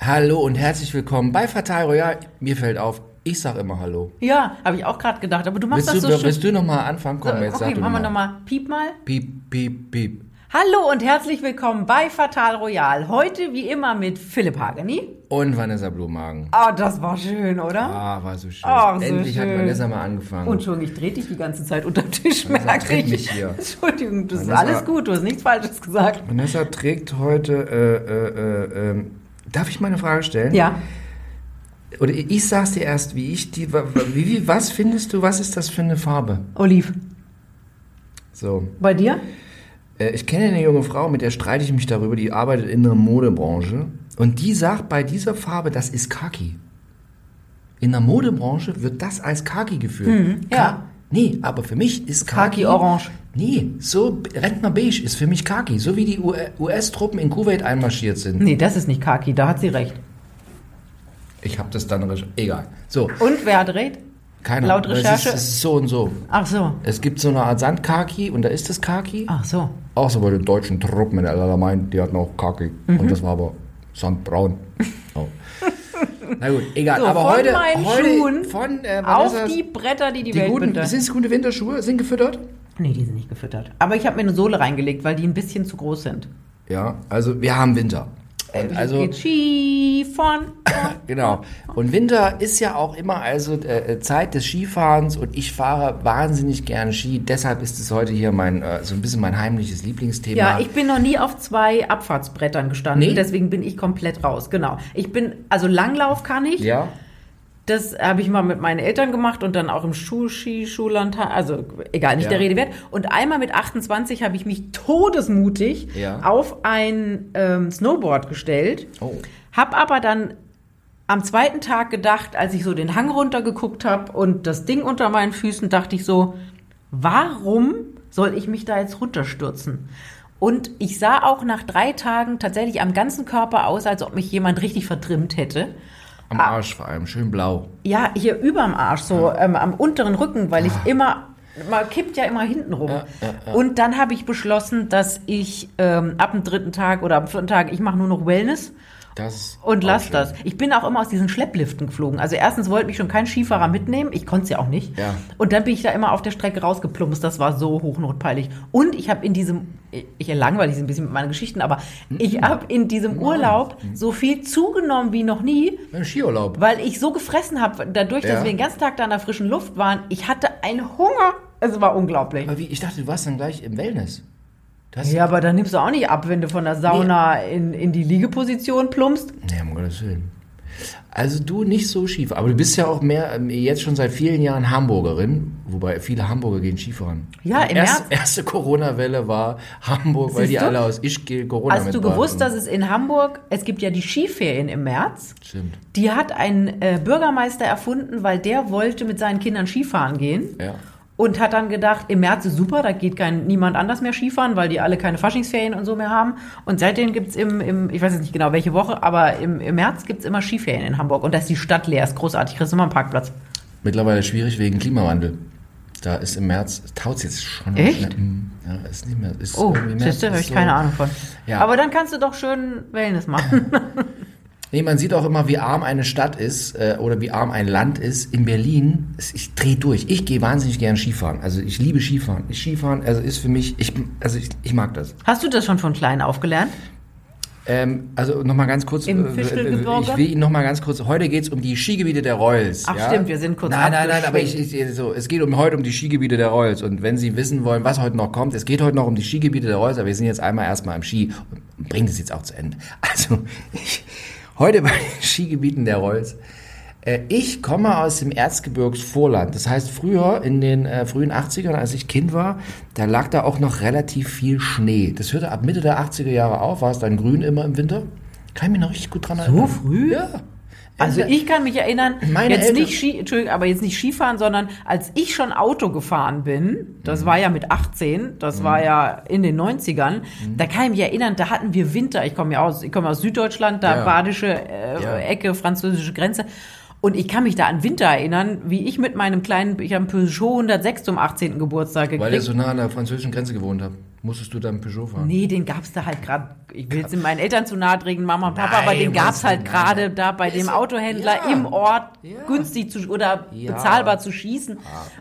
Hallo und herzlich willkommen bei Fatal Royal. Mir fällt auf, ich sag immer Hallo. Ja, habe ich auch gerade gedacht, aber du machst Willst das du, so schön. willst du nochmal anfangen? Komm, So, jetzt okay, sag du machen wir noch mal. nochmal Piep mal. Piep, piep, piep. Hallo und herzlich willkommen bei Fatal Royal. Heute wie immer mit Philipp Hageni. Und Vanessa Blumhagen. Ah, das war schön, oder? Ah, war so schön. Ach, so Endlich hat schön. Vanessa mal angefangen. Und Entschuldigung, ich drehe dich die ganze Zeit unter Tisch, Vanessa merke ich. mich hier. Entschuldigung, das ist Vanessa- alles gut, du hast nichts Falsches gesagt. Vanessa trägt heute, äh, äh, äh, ähm, darf ich mal eine Frage stellen? Ja, Oder ich sag's dir erst, wie ich die, wie, wie, was findest du, was ist das für eine Farbe? Oliv. So. Bei dir? Äh, Ich kenne eine junge Frau, mit der streite ich mich darüber, die arbeitet in der Modebranche. Und die sagt bei dieser Farbe, das ist Khaki. In der Modebranche wird das als Khaki geführt. ja. Ka- Nee, aber für mich ist Khaki. Khaki orange. Nee, so Rentner beige ist für mich Khaki. So wie die US-Truppen in Kuwait einmarschiert sind. Nee, das ist nicht Kaki, da hat sie recht. Ich habe das dann. Egal. So, Und wer hat recht? keine Laut Ahnung. Es Recherche- ist, es ist so und so. Ach so, Es gibt so eine Art Sandkaki und da ist das Khaki. ach so. So bei den deutschen Truppen in meint, die hatten auch Kaki. Mhm. Und das war aber sandbraun. Oh. Na gut, egal. So, aber von heute, meinen heute Schuhen von äh, Auf die Bretter, die die, die Welt guten, sind es gute Winterschuhe? Sind gefüttert? Nee, die sind nicht gefüttert. Aber ich habe mir eine Sohle reingelegt, weil die ein bisschen zu groß sind. Ja, also wir haben Winter. Und also Skifahren. genau. Und Winter ist ja auch immer also äh, Zeit des Skifahrens und ich fahre wahnsinnig gern Ski. Deshalb ist es heute hier mein äh, so ein bisschen mein heimliches Lieblingsthema. Ja, ich bin noch nie auf zwei Abfahrtsbrettern gestanden, Nee? deswegen bin ich komplett raus. Genau. Ich bin, also Langlauf kann ich. ja. Das habe ich mal mit meinen Eltern gemacht und dann auch im Schuhski, Schullandtag, also egal, nicht Ja. der Rede wert. Und einmal mit 28 habe ich mich todesmutig Ja. auf ein ähm, Snowboard gestellt. Oh. Hab aber dann am zweiten Tag gedacht, als ich so den Hang runtergeguckt habe und das Ding unter meinen Füßen, dachte ich so, warum soll ich mich da jetzt runterstürzen? Und ich sah auch nach drei Tagen tatsächlich am ganzen Körper aus, als ob mich jemand richtig vertrimmt hätte. Am Arsch vor allem, schön blau. Ja, hier überm Arsch, so ähm, am unteren Rücken, weil ich immer, man kippt ja immer hinten rum. Ja, ja, ja. Und dann habe ich beschlossen, dass ich ähm, ab dem dritten Tag oder am vierten Tag, ich mache nur noch Wellness Das und lass schön. das. Ich bin auch immer aus diesen Schleppliften geflogen. Also erstens wollte mich schon kein Skifahrer mitnehmen, ich konnte es ja auch nicht. Ja. Und dann bin ich da immer auf der Strecke rausgeplumpst, das war so hochnotpeilig. Und ich habe in diesem, ich langweile Sie ein bisschen mit meinen Geschichten, aber Hm. ich habe in diesem Urlaub so viel zugenommen wie noch nie, Beim Skiurlaub. weil ich so gefressen habe, dadurch, dass Ja. wir den ganzen Tag da in der frischen Luft waren. Ich hatte einen Hunger. Es war unglaublich. Aber wie, ich dachte, du warst dann gleich im Wellness. Du hast Ja, aber dann nimmst du auch nicht ab, wenn du von der Sauna in, in die Liegeposition plumpst. Nee, um Gottes Willen. Also du nicht so schief, aber du bist ja auch mehr ähm, jetzt schon seit vielen Jahren Hamburgerin, wobei viele Hamburger gehen Skifahren. Ja, im erste, März. erste Corona-Welle war Hamburg, weil Siehst die du? alle aus Ischgl Corona Hast du gewusst, dass es in Hamburg, es gibt ja die Skiferien im März. Stimmt, Die hat ein äh, Bürgermeister erfunden, weil der wollte mit seinen Kindern Skifahren gehen. ja. Und hat dann gedacht, im März ist super, da geht kein, niemand anders mehr Skifahren, weil die alle keine Faschingsferien und so mehr haben. Und seitdem gibt's im, im, ich weiß jetzt nicht genau welche Woche, aber im, im März gibt's immer Skiferien in Hamburg. Und da ist die Stadt leer, ist großartig, kriegst immer einen Parkplatz. Mittlerweile schwierig wegen Klimawandel. Da ist im März, taut jetzt schon. Echt? Ja, ist nicht mehr. Ist Oh, siehst du, habe ich so- keine Ahnung von. Ja. Aber dann kannst du doch schön Wellness machen. Nee, man sieht auch immer, wie arm eine Stadt ist äh, oder wie arm ein Land ist. In Berlin, ich drehe durch. Ich gehe wahnsinnig gern Skifahren. Also ich liebe Skifahren. Ich Skifahren, also ist für mich, ich, also ich, ich mag das. Hast du das schon von klein auf gelernt? Ähm, also nochmal ganz kurz. Im äh, Fischelgebirge? Ich will Ihnen nochmal ganz kurz. Heute geht es um die Skigebiete der Royals. Ach, ja? stimmt, wir sind kurz Nein, nein, nein, aber ich, ich, so, es geht um heute um die Skigebiete der Royals. Und wenn Sie wissen wollen, was heute noch kommt, es geht heute noch um die Skigebiete der Royals, aber wir sind jetzt einmal erstmal im Ski und bringen das jetzt auch zu Ende. Also, ich, heute bei den Skigebieten der Royals. Äh, Ich komme aus dem Erzgebirgsvorland. Das heißt, früher in den äh, frühen 80ern, als ich Kind war, da lag da auch noch relativ viel Schnee. Das hörte ab Mitte der 80er Jahre auf, war es dann grün immer im Winter. Kann ich mich noch richtig gut dran erinnern. früh? Ja. Also ich kann mich erinnern, Meine jetzt Eltern- nicht Ski, Entschuldigung, aber jetzt nicht Skifahren, sondern als ich schon Auto gefahren bin, das war ja mit 18, das war ja in den 90ern, da kann ich mich erinnern, da hatten wir Winter. Ich komme ja aus, ich komme aus Süddeutschland, da Ja. badische äh, Ja. Ecke, französische Grenze. Und ich kann mich da an Winter erinnern, wie ich mit meinem kleinen, ich habe einen Peugeot 106 zum 18. Geburtstag Weil ihr gekriegt. so nah an der französischen Grenze gewohnt habt. Musstest du dann Peugeot fahren? Nee, den gab's da halt gerade. Ich will jetzt in meinen Eltern zu nahe treten, Mama und Papa, aber den gab's halt gerade da bei dem Autohändler ja. im Ort Ja. günstig zu oder Ja. bezahlbar zu schießen.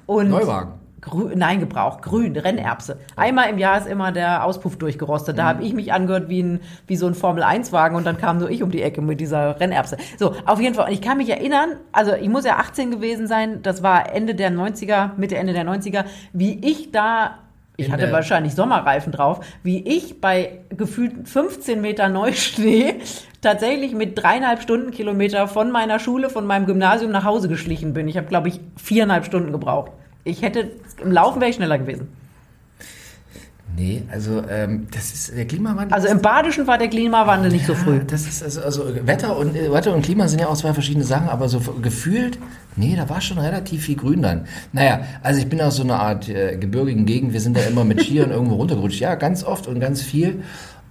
Und Neuwagen. Grü nein, Gebrauch, grün, Rennerbse. Einmal im Jahr ist immer der Auspuff durchgerostet. Da Mhm. habe ich mich angehört wie, ein, wie so ein Formel-1-Wagen und dann kam nur ich um die Ecke mit dieser Rennerbse. So, auf jeden Fall. Und ich kann mich erinnern, also ich muss ja 18 gewesen sein, das war Ende der 90er, Mitte, Ende der 90er, wie ich da ich hatte wahrscheinlich Sommerreifen drauf, wie ich bei gefühlt 15 Meter Neuschnee tatsächlich mit dreieinhalb Stundenkilometer von meiner Schule, von meinem Gymnasium nach Hause geschlichen bin. Ich habe, glaube ich, viereinhalb Stunden gebraucht. Ich hätte, im Laufen wäre ich schneller gewesen. Nee, also ähm, das ist der Klimawandel. Also im Badischen war der Klimawandel nicht so früh. Ja, Das ist also, also Wetter und äh, Wetter und Klima sind ja auch zwei verschiedene Sachen, aber so gefühlt, nee, da war schon relativ viel Grün dann. Naja, also ich bin aus so einer Art äh, gebirgigen Gegend, wir sind da immer mit Skiern irgendwo runtergerutscht. Ja, ganz oft und ganz viel.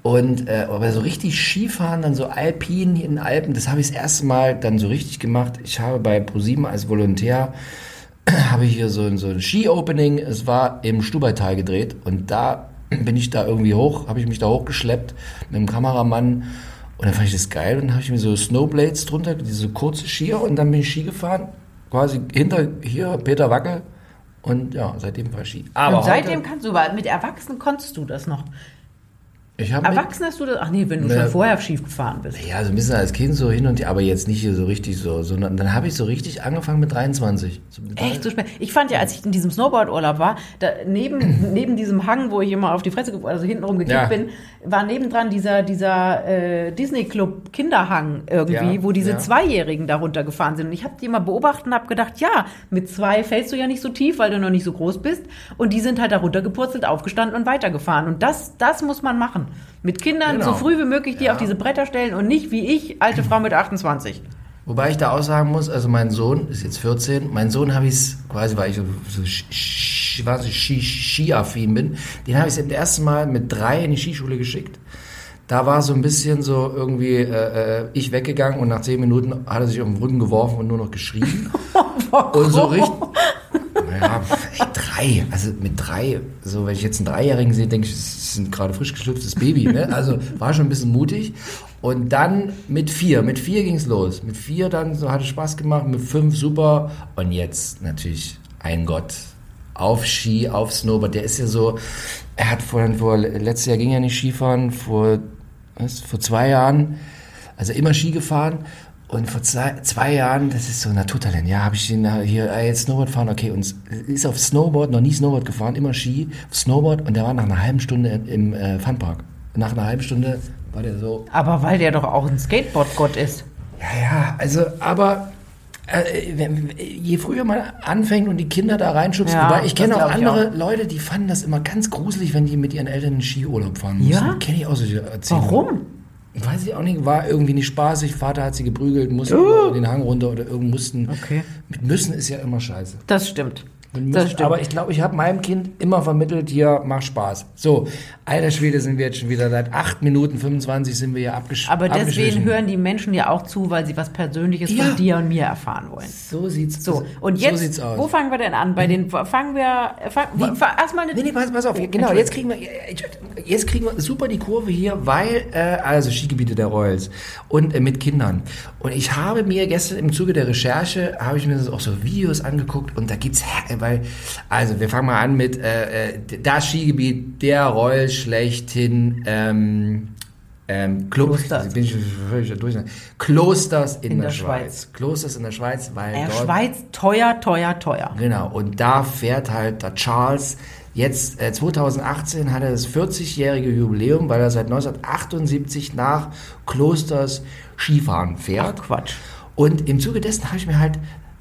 Und äh, aber so richtig Skifahren, dann so alpin in den Alpen, das habe ich das erste Mal dann so richtig gemacht. Ich habe bei ProSieben als Volontär habe ich hier so ein, so ein Ski-Opening. Es war im Stubaital gedreht und da bin ich da irgendwie hoch, habe ich mich da hochgeschleppt mit dem Kameramann und dann fand ich das geil und dann habe ich mir so Snowblades drunter, diese kurze Skier und dann bin ich Ski gefahren, quasi hinter hier Peter Wackel und ja, seitdem war ich Ski. Aber Und seitdem heute, kannst du, weil mit Erwachsenen konntest du das noch. Erwachsen hast du das, ach nee, wenn du Ne. schon vorher schief gefahren bist. ja, so ein bisschen als Kind so hin und her, aber jetzt nicht hier so richtig so, sondern dann habe ich so richtig angefangen mit 23. So mit Echt so spät. Ich fand ja, als ich in diesem Snowboard-Urlaub war, da neben, neben diesem Hang, wo ich immer auf die Fresse, also hintenrum gekippt Ja. bin, war nebendran dieser, dieser äh, Disney-Club Kinderhang irgendwie, Ja, wo diese ja. Zweijährigen da runtergefahren sind. Und ich habe die mal beobachtet und habe gedacht, ja, mit zwei fällst du ja nicht so tief, weil du noch nicht so groß bist. Und die sind halt da runtergepurzelt, aufgestanden und weitergefahren. Und das, das muss man machen. Mit Kindern Genau. so früh wie möglich die Ja. auf diese Bretter stellen und nicht wie ich, alte Frau mit 28. Wobei ich da auch sagen muss, also mein Sohn ist jetzt 14, mein Sohn habe ich es quasi, weil ich so, so ski, ski, ski, skiaffin bin, den habe ich das erste Mal mit drei in die Skischule geschickt. Da war so ein bisschen so irgendwie äh, äh, ich weggegangen und nach zehn Minuten hat er sich auf den Rücken geworfen und nur noch geschrien. und so richtig. Ja, ey, drei, also mit drei, so wenn ich jetzt einen Dreijährigen sehe, denke ich, das ist ein gerade frisch geschlüpftes Baby, ne? Also war schon ein bisschen mutig. Und dann mit vier, mit vier ging's los. Mit vier dann so hatte Spaß gemacht, mit fünf super. Und jetzt natürlich ein Gott. Auf Ski, auf Snowboard. Der ist ja so, er hat vor, vor letztes Jahr ging er nicht Skifahren, vor, was, vor zwei Jahren, also immer Ski gefahren. Und vor zwei, zwei Jahren, das ist so ein Naturtalent, ja, habe ich ihn hier äh, jetzt Snowboard fahren, okay, und ist auf Snowboard, noch nie Snowboard gefahren, immer Ski, Snowboard und der war nach einer halben Stunde im äh, Funpark. Nach einer halben Stunde war der so, Aber weil der doch auch ein Skateboard-Gott ist. ja, ja, also, aber äh, wenn, je früher man anfängt und die Kinder da reinschubst, Ja, wobei ich kenne auch andere Leute, die fanden das immer ganz gruselig, wenn die mit ihren Eltern in Skiurlaub fahren mussten. Ja? Kenne ich auch solche Erzählungen. Warum? Weiß ich auch nicht, war irgendwie nicht spaßig. Vater hat sie geprügelt, mussten uh. den Hang runter oder irgend mussten. Okay. Mit müssen ist ja immer scheiße. Das stimmt. Müssen, aber ich glaube, ich habe meinem Kind immer vermittelt, hier, mach Spaß. So, alter Schwede sind wir jetzt schon wieder seit 8 Minuten 25 sind wir hier abgesch Aber deswegen hören die Menschen ja auch zu, weil sie was Persönliches Ja. von dir und mir erfahren wollen. So sieht's So, und so jetzt, sieht's aus. wo fangen wir denn an? Bei den, fangen wir, fang, Nee. fang, erstmal eine, Nee, nee, pass, pass auf. Oh, genau, jetzt kriegen wir jetzt kriegen wir super die Kurve hier, weil äh, also Skigebiete der Royals und äh, mit Kindern. Und ich habe mir gestern im Zuge der Recherche habe ich mir das auch so Videos angeguckt und da gibt's äh, weil also wir fangen mal an mit äh, äh, das Skigebiet der Royals schlechthin ähm, ähm, Klo Klosters. Bin ich völlig durch. Klosters in, In der, der Schweiz. Klosters in der Schweiz, weil äh, dort Schweiz, teuer, teuer, teuer. Genau, und da fährt halt der Charles jetzt, äh, 2018 hat er das 40-jährige Jubiläum, weil er seit 1978 nach Klosters Skifahren fährt. Ach, Quatsch. Und im Zuge dessen habe ich mir halt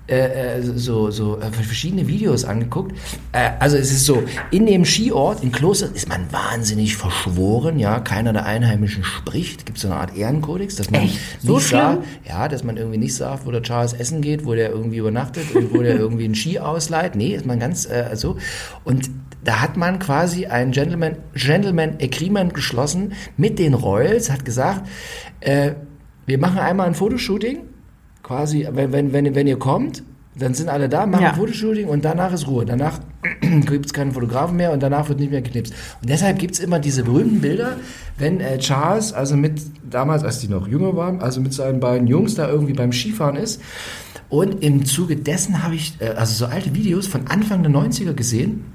äh, äh, so, so äh, verschiedene Videos angeguckt. Äh, also es ist so, in dem Skiort, in Klosters, ist man wahnsinnig verschworen, ja, keiner der Einheimischen spricht. Gibt so eine Art Ehrenkodex, dass man Echt? So sagt, ja, dass man irgendwie nicht sagt, wo der Charles essen geht, wo der irgendwie übernachtet und wo der irgendwie einen Ski ausleiht. Nee, ist man ganz äh, so. Und da hat man quasi ein Gentleman, Gentleman Agreement geschlossen mit den Royals, hat gesagt, äh, wir machen einmal ein Fotoshooting, quasi, wenn, wenn, wenn, wenn ihr kommt, Dann sind alle da, machen Ja. Fotoshooting und danach ist Ruhe. Danach gibt es keinen Fotografen mehr und danach wird nicht mehr geknipst. Und deshalb gibt es immer diese berühmten Bilder, wenn äh, Charles, also mit damals, als die noch jünger waren, also mit seinen beiden Jungs da irgendwie beim Skifahren ist. Und im Zuge dessen habe ich äh, also so alte Videos von Anfang der 90er gesehen.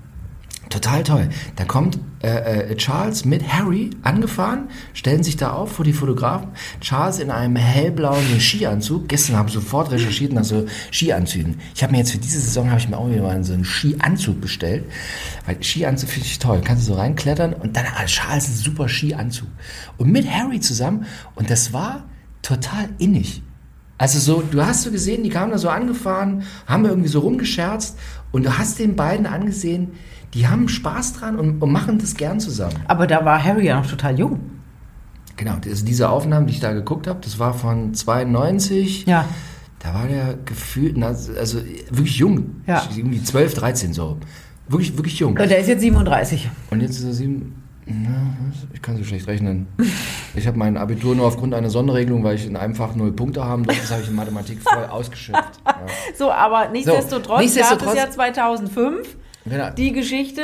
Total toll. Da kommt äh, äh, Charles mit Harry angefahren, stellen sich da auf vor die Fotografen. Charles in einem hellblauen Skianzug. Gestern habe ich sofort recherchiert nach so Skianzügen. Ich habe mir jetzt für diese Saison habe ich mir auch wieder mal so einen Skianzug bestellt, weil Skianzug finde ich toll. Kannst du so reinklettern und dann ah, Charles ein super Skianzug und mit Harry zusammen und das war total innig. Also so, du hast so gesehen, die kamen da so angefahren, haben irgendwie so rumgescherzt und du hast den beiden angesehen, die haben Spaß dran und, und machen das gern zusammen. Aber da war Harry ja noch total jung. Genau, also diese Aufnahmen, die ich da geguckt habe, das war von 92. Ja. Da war der gefühlt, also wirklich jung. Ja. Irgendwie 12, 13 so. Wirklich, wirklich jung. Und der ist jetzt 37. Und jetzt ist er 7 ich kann so schlecht rechnen. Ich habe mein Abitur nur aufgrund einer Sonderregelung, weil ich in einem Fach null Punkte haben durfte, das habe ich in Mathematik voll ausgeschöpft. Ja. So, aber nichtsdestotrotz, nichtsdestotrotz- gab es ja 2005 Genau. die Geschichte,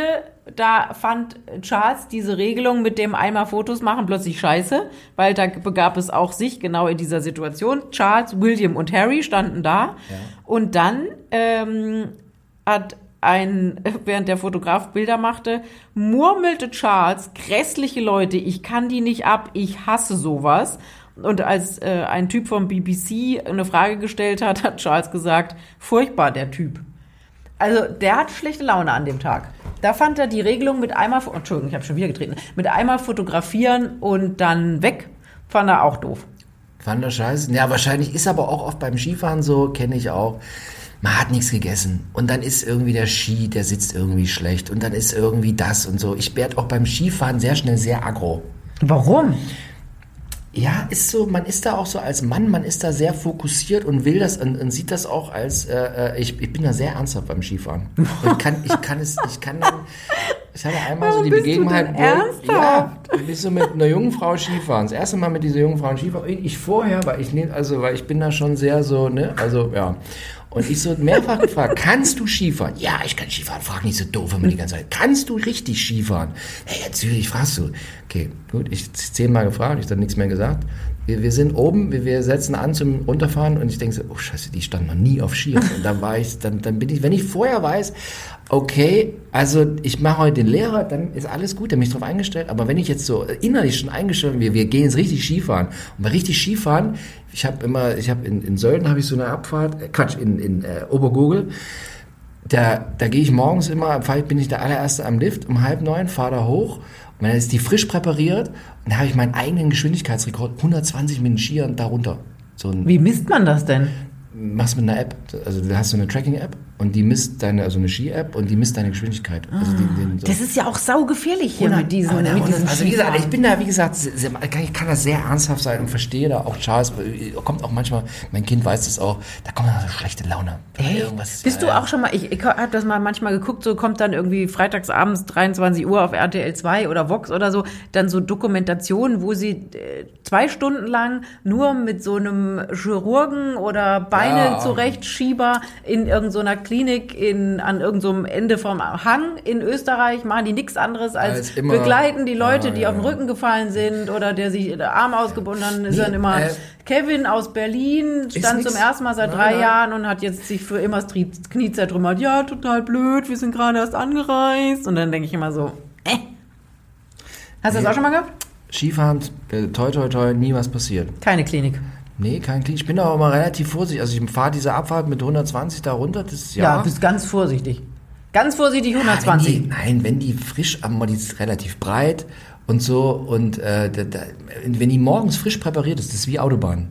da fand Charles diese Regelung mit dem einmal Fotos machen plötzlich scheiße, weil da begab es auch sich genau in dieser Situation. Charles, William und Harry standen da und dann ähm, hat ein, während der Fotograf Bilder machte, murmelte Charles, grässliche Leute, ich kann die nicht ab, ich hasse sowas. Und als äh, ein Typ vom BBC eine Frage gestellt hat, hat Charles gesagt, furchtbar der Typ. Also der hat schlechte Laune an dem Tag. Da fand er die Regelung mit einmal, Entschuldigung, ich habe schon wieder getreten, mit einmal fotografieren und dann weg, fand er auch doof. Fand er scheiße. Ja, wahrscheinlich ist aber auch oft beim Skifahren so, kenne ich auch. Man hat nichts gegessen und dann ist irgendwie der Ski, der sitzt irgendwie schlecht und dann ist irgendwie das und so. Ich werde auch beim Skifahren sehr schnell sehr aggro. Warum? Ja, ist so, man ist da auch so als Mann, man ist da sehr fokussiert und will das und, und sieht das auch als, äh, äh, ich, ich bin da sehr ernsthaft beim Skifahren. Ich kann, ich kann es, ich kann dann, ich hatte einmal so Warum die bist du Begebenheit, denn wo, ja, du bist so mit einer jungen Frau Skifahren. Das erste Mal mit dieser jungen Frau Skifahren, ich vorher, weil ich nicht, also, weil ich bin da schon sehr so, ne, also, ja. Und ich so mehrfach gefragt, kannst du Skifahren? Ja, ich kann Skifahren. Frag nicht so doof immer die ganze Zeit. Kannst du richtig Skifahren? Hey, natürlich fragst du. Okay, gut, ich zehnmal gefragt, ich dann nichts mehr gesagt. Wir, wir sind oben, wir, wir setzen an zum Runterfahren und ich denke so, oh scheiße, die stand noch nie auf Skiern. Und dann war ich, dann, dann bin ich, wenn ich vorher weiß, okay, also ich mache heute den Lehrer, dann ist alles gut, dann bin ich drauf eingestellt. Aber wenn ich jetzt so innerlich schon eingestellt bin, wir, wir gehen jetzt richtig Skifahren. Und bei richtig Skifahren, ich habe immer, ich habe in, in Sölden habe ich so eine Abfahrt, äh, Quatsch, in, in äh, Obergurgel, da, da gehe ich morgens immer, bin ich der allererste am Lift um halb neun, fahre da hoch und dann ist die frisch präpariert und da habe ich meinen eigenen Geschwindigkeitsrekord, 120 mit Skiern darunter. So Wie misst man das denn? Machst mit einer App, also du hast so eine Tracking-App und die misst deine, also eine Ski-App und die misst deine Geschwindigkeit. Also die, den, so. Das ist ja auch saugefährlich hier mit diesen, mit 100 diesen Also wie gesagt, ich bin da, wie gesagt, sehr, ich kann da sehr ernsthaft sein und verstehe da auch Charles, äh, kommt auch manchmal, mein Kind weiß das auch, da kommt dann so schlechte Laune. Irgendwas, Bist ja, du auch schon mal, ich, ich habe das mal manchmal geguckt, so kommt dann irgendwie freitagsabends 23 Uhr auf RTL 2 oder Vox oder so, dann so Dokumentationen, wo sie äh, zwei Stunden lang nur mit so einem Chirurgen oder Beine Ja. zurechtschieber in irgendeiner Klinik in, an irgendeinem Ende vom Hang in Österreich machen die nichts anderes als, Als immer- begleiten die Leute, Ja, die ja, auf den. Rücken gefallen sind oder der sich den Arm ausgebunden hat, dann ist Nee, dann immer äh, Kevin aus Berlin, stand zum ersten Mal seit drei. Jahren und hat jetzt sich für immer das Knie zertrümmert. Ja, total blöd, wir sind gerade erst angereist. Und dann denke ich immer so, äh. Hast du das auch schon mal gehabt? Skifahren, äh, toi toi toi, nie was passiert. Keine Klinik. Nee, kein Klick. Ich bin aber immer relativ vorsichtig. Also ich fahre diese Abfahrt mit 120 da runter, das Ja, ja. bist ganz vorsichtig. Ganz vorsichtig Ja, 120. Wenn die, nein, wenn die frisch, aber die ist relativ breit und so und äh, da, da, wenn die morgens frisch präpariert ist, das ist wie Autobahn.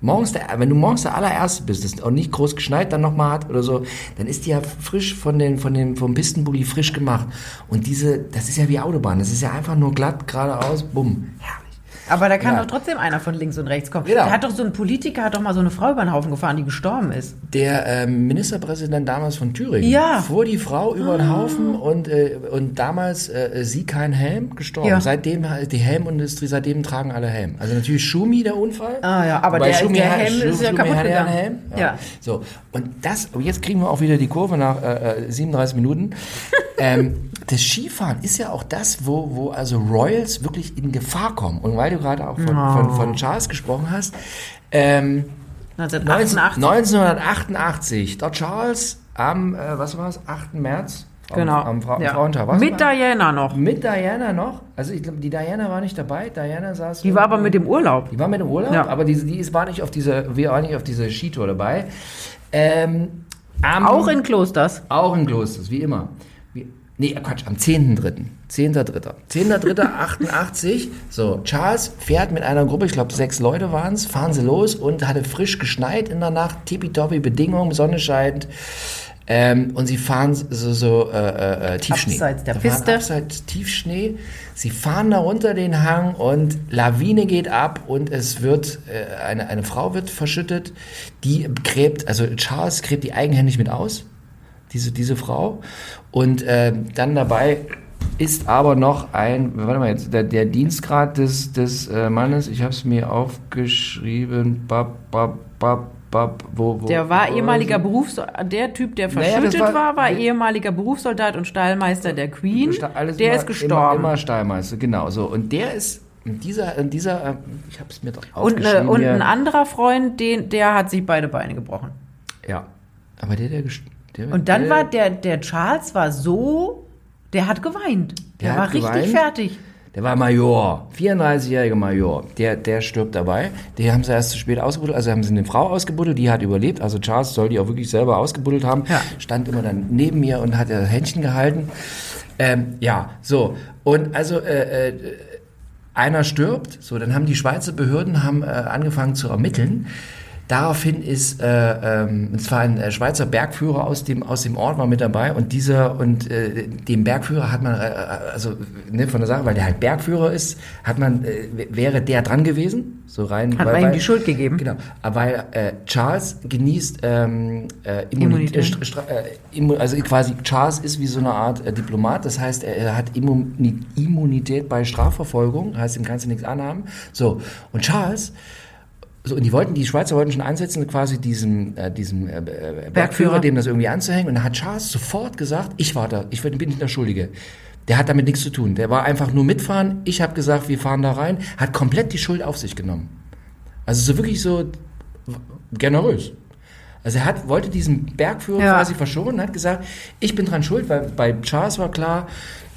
Morgens, der, wenn du morgens der allererste bist, das auch nicht groß geschneit dann nochmal hat oder so, dann ist die ja frisch von den, von den, vom Pistenbully frisch gemacht. Und diese, das ist ja wie Autobahn. Das ist ja einfach nur glatt, geradeaus, bumm, herrlich. Aber da kann Ja. doch trotzdem einer von links und rechts kommen. Genau. Da hat doch so ein Politiker, hat doch mal so eine Frau über den Haufen gefahren, die gestorben ist. Der ähm, Ministerpräsident damals von Thüringen Ja. fuhr die Frau über den Haufen und, äh, und damals äh, sie kein Helm gestorben. Ja. Seitdem die Helmindustrie, seitdem tragen alle Helm. Also natürlich Schumi der Unfall. Ah ja, aber der- Schumi der Helm ist ja Schumi kaputt hat ja einen gegangen. Helm. Ja. So und das und jetzt kriegen wir auch wieder die Kurve nach äh, äh, 37 Minuten. ähm, das Skifahren ist ja auch das, wo, wo also Royals wirklich in Gefahr kommen. Und weil du gerade auch von, von, von Charles gesprochen hast, ähm, 1988. 1988, der Charles am, äh, was war es, 8. März? Am, genau. Am, Fra ja. Frauentag. Was Mit war? Diana noch. Mit Diana noch. Also ich glaube, die Diana war nicht dabei. Diana saß. Die war aber mit dem Urlaub. Die war mit im Urlaub, Ja. aber die, die ist, war nicht auf dieser, wir waren nicht auf dieser Skitour dabei. Ähm, am, Auch in Klosters. auch in Klosters, wie immer. Nee, Quatsch, am 10.3. 10.3. 10.3.88. So, Charles fährt mit einer Gruppe, ich glaube sechs Leute waren es, fahren sie los und hatte frisch geschneit in der Nacht, tippitoppi Bedingungen, Sonne scheint. Ähm, und sie fahren so, so äh, äh, Tiefschnee. Abseits der fahren Piste. Abseits Tiefschnee. Sie fahren da runter den Hang und Lawine geht ab und es wird, äh, eine, eine Frau wird verschüttet, die gräbt, also Charles gräbt die eigenhändig mit aus, diese, diese Frau. Und äh, dann dabei ist aber noch ein, warte mal jetzt, der, der Dienstgrad des, des äh, Mannes, ich habe es mir aufgeschrieben, bab, bab, bab, bab, wo, wo, Der war wo- ehemaliger Berufssoldat, der Typ, der Naja, verschüttet war- war, war der- ehemaliger Berufssoldat und Stallmeister der Queen. Der immer, ist gestorben. Immer, immer Stallmeister, genau so. Und der ist, in dieser, dieser, äh, ich habe es mir doch und, aufgeschrieben. ne, und ein anderer Freund, den, der hat sich beide Beine gebrochen. Ja. Aber der, der, gest- der Und dann der, war der, der Charles war so, der hat geweint. Der, Der war hat richtig geweint? fertig. Der war Major, 34-jähriger Major. Der, der stirbt dabei. Die haben sie erst zu spät ausgebuddelt, also haben sie eine Frau ausgebuddelt, die hat überlebt. Also Charles soll die auch wirklich selber ausgebuddelt haben. Ja. Stand immer dann neben mir und hat das Händchen gehalten. Ähm, ja, so. Und also äh, äh, einer stirbt, so, dann haben die Schweizer Behörden haben, äh, angefangen zu ermitteln. Daraufhin ist, äh, ähm, und zwar ein äh, Schweizer Bergführer aus dem, aus dem Ort war mit dabei und dieser, und äh, dem Bergführer hat man, äh, also ne, von der Sache, weil der halt Bergführer ist, hat man, äh, wäre der dran gewesen, so rein. Hat weil, man ihm die Schuld gegeben? Genau, aber weil äh, Charles genießt ähm, äh, Immunität, Immunität. äh, äh, also quasi Charles ist wie so eine Art äh, Diplomat, das heißt, er, er hat Immuni Immunität bei Strafverfolgung, heißt, ihm kannst du nichts anhaben. So, und Charles, so, und die wollten, die Schweizer wollten schon ansetzen, quasi diesem, äh, diesem äh, äh, Bergführer, Bergführer. dem das irgendwie anzuhängen. Und da hat Charles sofort gesagt, ich war da, ich bin nicht der Schuldige. Der hat damit nichts zu tun. Der war einfach nur mitfahren. Ich habe gesagt, wir fahren da rein. Hat komplett die Schuld auf sich genommen. Also so wirklich so generös. Also er hat, wollte diesen Bergführer Ja. quasi verschonen und hat gesagt, ich bin dran schuld, weil bei Charles war klar,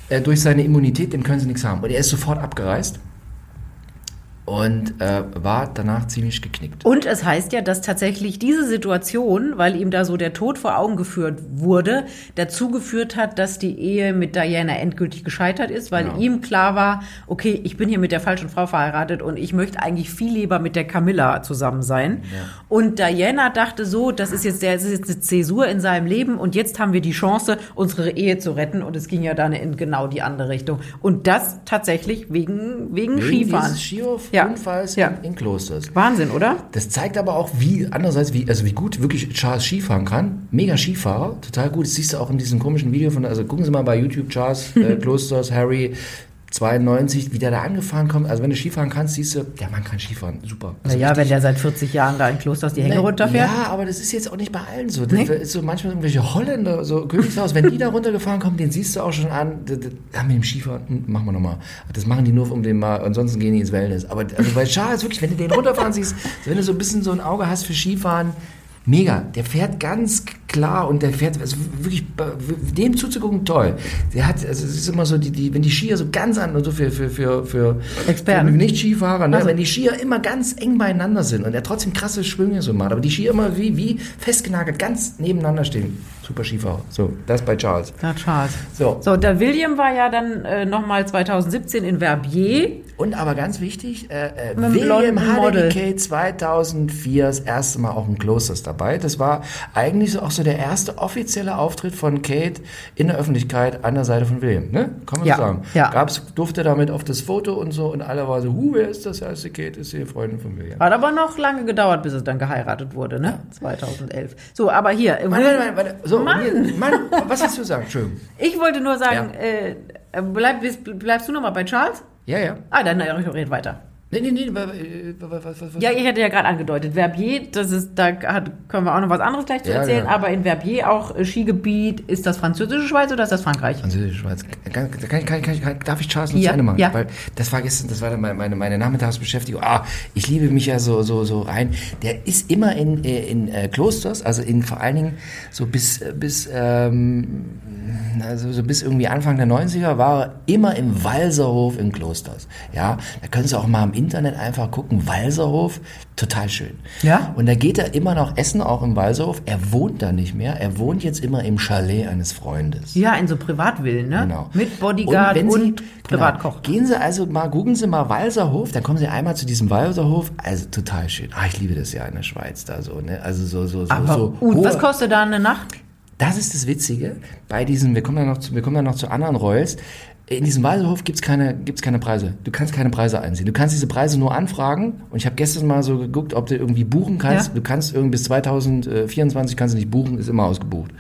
äh, durch seine Immunität, dem können sie nichts haben. Und er ist sofort abgereist und äh, war danach ziemlich geknickt. Und es heißt ja, dass tatsächlich diese Situation, weil ihm da so der Tod vor Augen geführt wurde, dazu geführt hat, dass die Ehe mit Diana endgültig gescheitert ist, weil Genau. ihm klar war, okay, ich bin hier mit der falschen Frau verheiratet und ich möchte eigentlich viel lieber mit der Camilla zusammen sein. Und Diana dachte so, das ist jetzt der, das ist jetzt eine Zäsur in seinem Leben und jetzt haben wir die Chance, unsere Ehe zu retten und es ging ja dann in genau die andere Richtung. Und das tatsächlich wegen, wegen, Wegen Skifahren. Ja. Skiunfalls Ja. in, in Klosters. Wahnsinn, oder? Das zeigt aber auch, wie, andererseits, wie, also wie gut wirklich Charles Skifahren kann. Mega Skifahrer, total gut. Das siehst du auch in diesem komischen Video von, also gucken Sie mal bei YouTube, Charles äh, Klosters, Harry, 92, wie der da angefahren kommt. Also wenn du Skifahren kannst, siehst du, der Mann kann Skifahren, super. Also Naja, wenn der seit 40 Jahren da in Klosters die Hänge runterfährt. Ja, aber das ist jetzt auch nicht bei allen so. Das Nee? ist so manchmal irgendwelche Holländer, so Königshaus, wenn die da runtergefahren kommen, den siehst du auch schon an. Haben wir im Skifahren, hm, machen wir nochmal. Das machen die nur um den mal, ansonsten gehen die ins Wellness. Aber also bei Charles wirklich, wenn du den runterfahren siehst, wenn du so ein bisschen so ein Auge hast für Skifahren, mega. Der fährt ganz klar und der fährt, also wirklich, dem zuzugucken, toll. Der hat, also es ist immer so, die, die, wenn die Skier so ganz an, so für, für, für, für, Experten. für Nicht-Skifahrer, ne? Also- wenn die Skier immer ganz eng beieinander sind und er trotzdem krasse Schwünge so macht, aber die Skier immer wie, wie festgenagelt ganz nebeneinander stehen. Super Skifahrer. So, das bei Charles. Na, Charles. So. So, der William war ja dann äh, nochmal 2017 in Verbier. Und aber ganz wichtig, äh, äh, William. Hadeke 2004 das erste Mal auch im Klosters dabei. Das war eigentlich so auch so der erste offizielle Auftritt von Kate in der Öffentlichkeit an der Seite von William, ne? Kann man Ja, so sagen. ja. Gab's, durfte damit auf das Foto und so und alle waren so, hu, wer ist das? Die Kate, ist die Freundin von William. Hat aber noch lange gedauert, bis es dann geheiratet wurde, ne? 2011. So, aber hier. Warte, warte, warte. So, Mann. Hier, Mann, was hast du gesagt? Entschuldigung. Ich wollte nur sagen, Ja. äh, bleib, bleibst du nochmal bei Charles? Ja, ja. Ah, dann äh, red weiter. Nee, nee, nee, wa- äh, wa- wa- was, was, was? Ja, ich hatte ja gerade angedeutet, Verbier, das ist, da hat, können wir auch noch was anderes gleich zu Ja, erzählen, ja. aber in Verbier auch äh, Skigebiet, ist das französische Schweiz oder ist das Frankreich? Französische Schweiz. Kann, kann, kann, kann, darf ich Charles noch Ja, zu Ende machen? ja. Weil das war gestern, das war meine, meine, meine Nachmittagsbeschäftigung. Ah, ich liebe mich ja so, so, so rein. Der ist immer in, äh, in äh, Klosters, also in vor allen Dingen so bis, bis, ähm, also so bis irgendwie Anfang der 90er war er immer im Walserhof in Klosters. Ja, da können Sie auch mal im Internet einfach gucken. Walserhof, total schön. Ja? Und da geht er immer noch essen, auch im Walserhof. Er wohnt da nicht mehr. Er wohnt jetzt immer im Chalet eines Freundes. Ja, in so Privatvillen, ne? Genau. Mit Bodyguard und, wenn Sie- Privatkoch. Genau, gehen Sie also mal, googeln Sie mal Walserhof, dann kommen Sie einmal zu diesem Walserhof. Also total schön. Ah, ich liebe das ja in der Schweiz da so, ne? Also so, so, so, Aber, so. und was kostet da eine Nacht? das ist das Witzige bei diesen, wir kommen dann noch zu, wir kommen dann noch zu anderen Royals. In diesem Walserhof gibt's keine, gibt's keine Preise. Du kannst keine Preise einsehen. Du kannst diese Preise nur anfragen. Und ich habe gestern mal so geguckt, ob du irgendwie buchen kannst. Ja. Du kannst irgendwie bis 2024 kannst du nicht buchen, ist immer ausgebucht.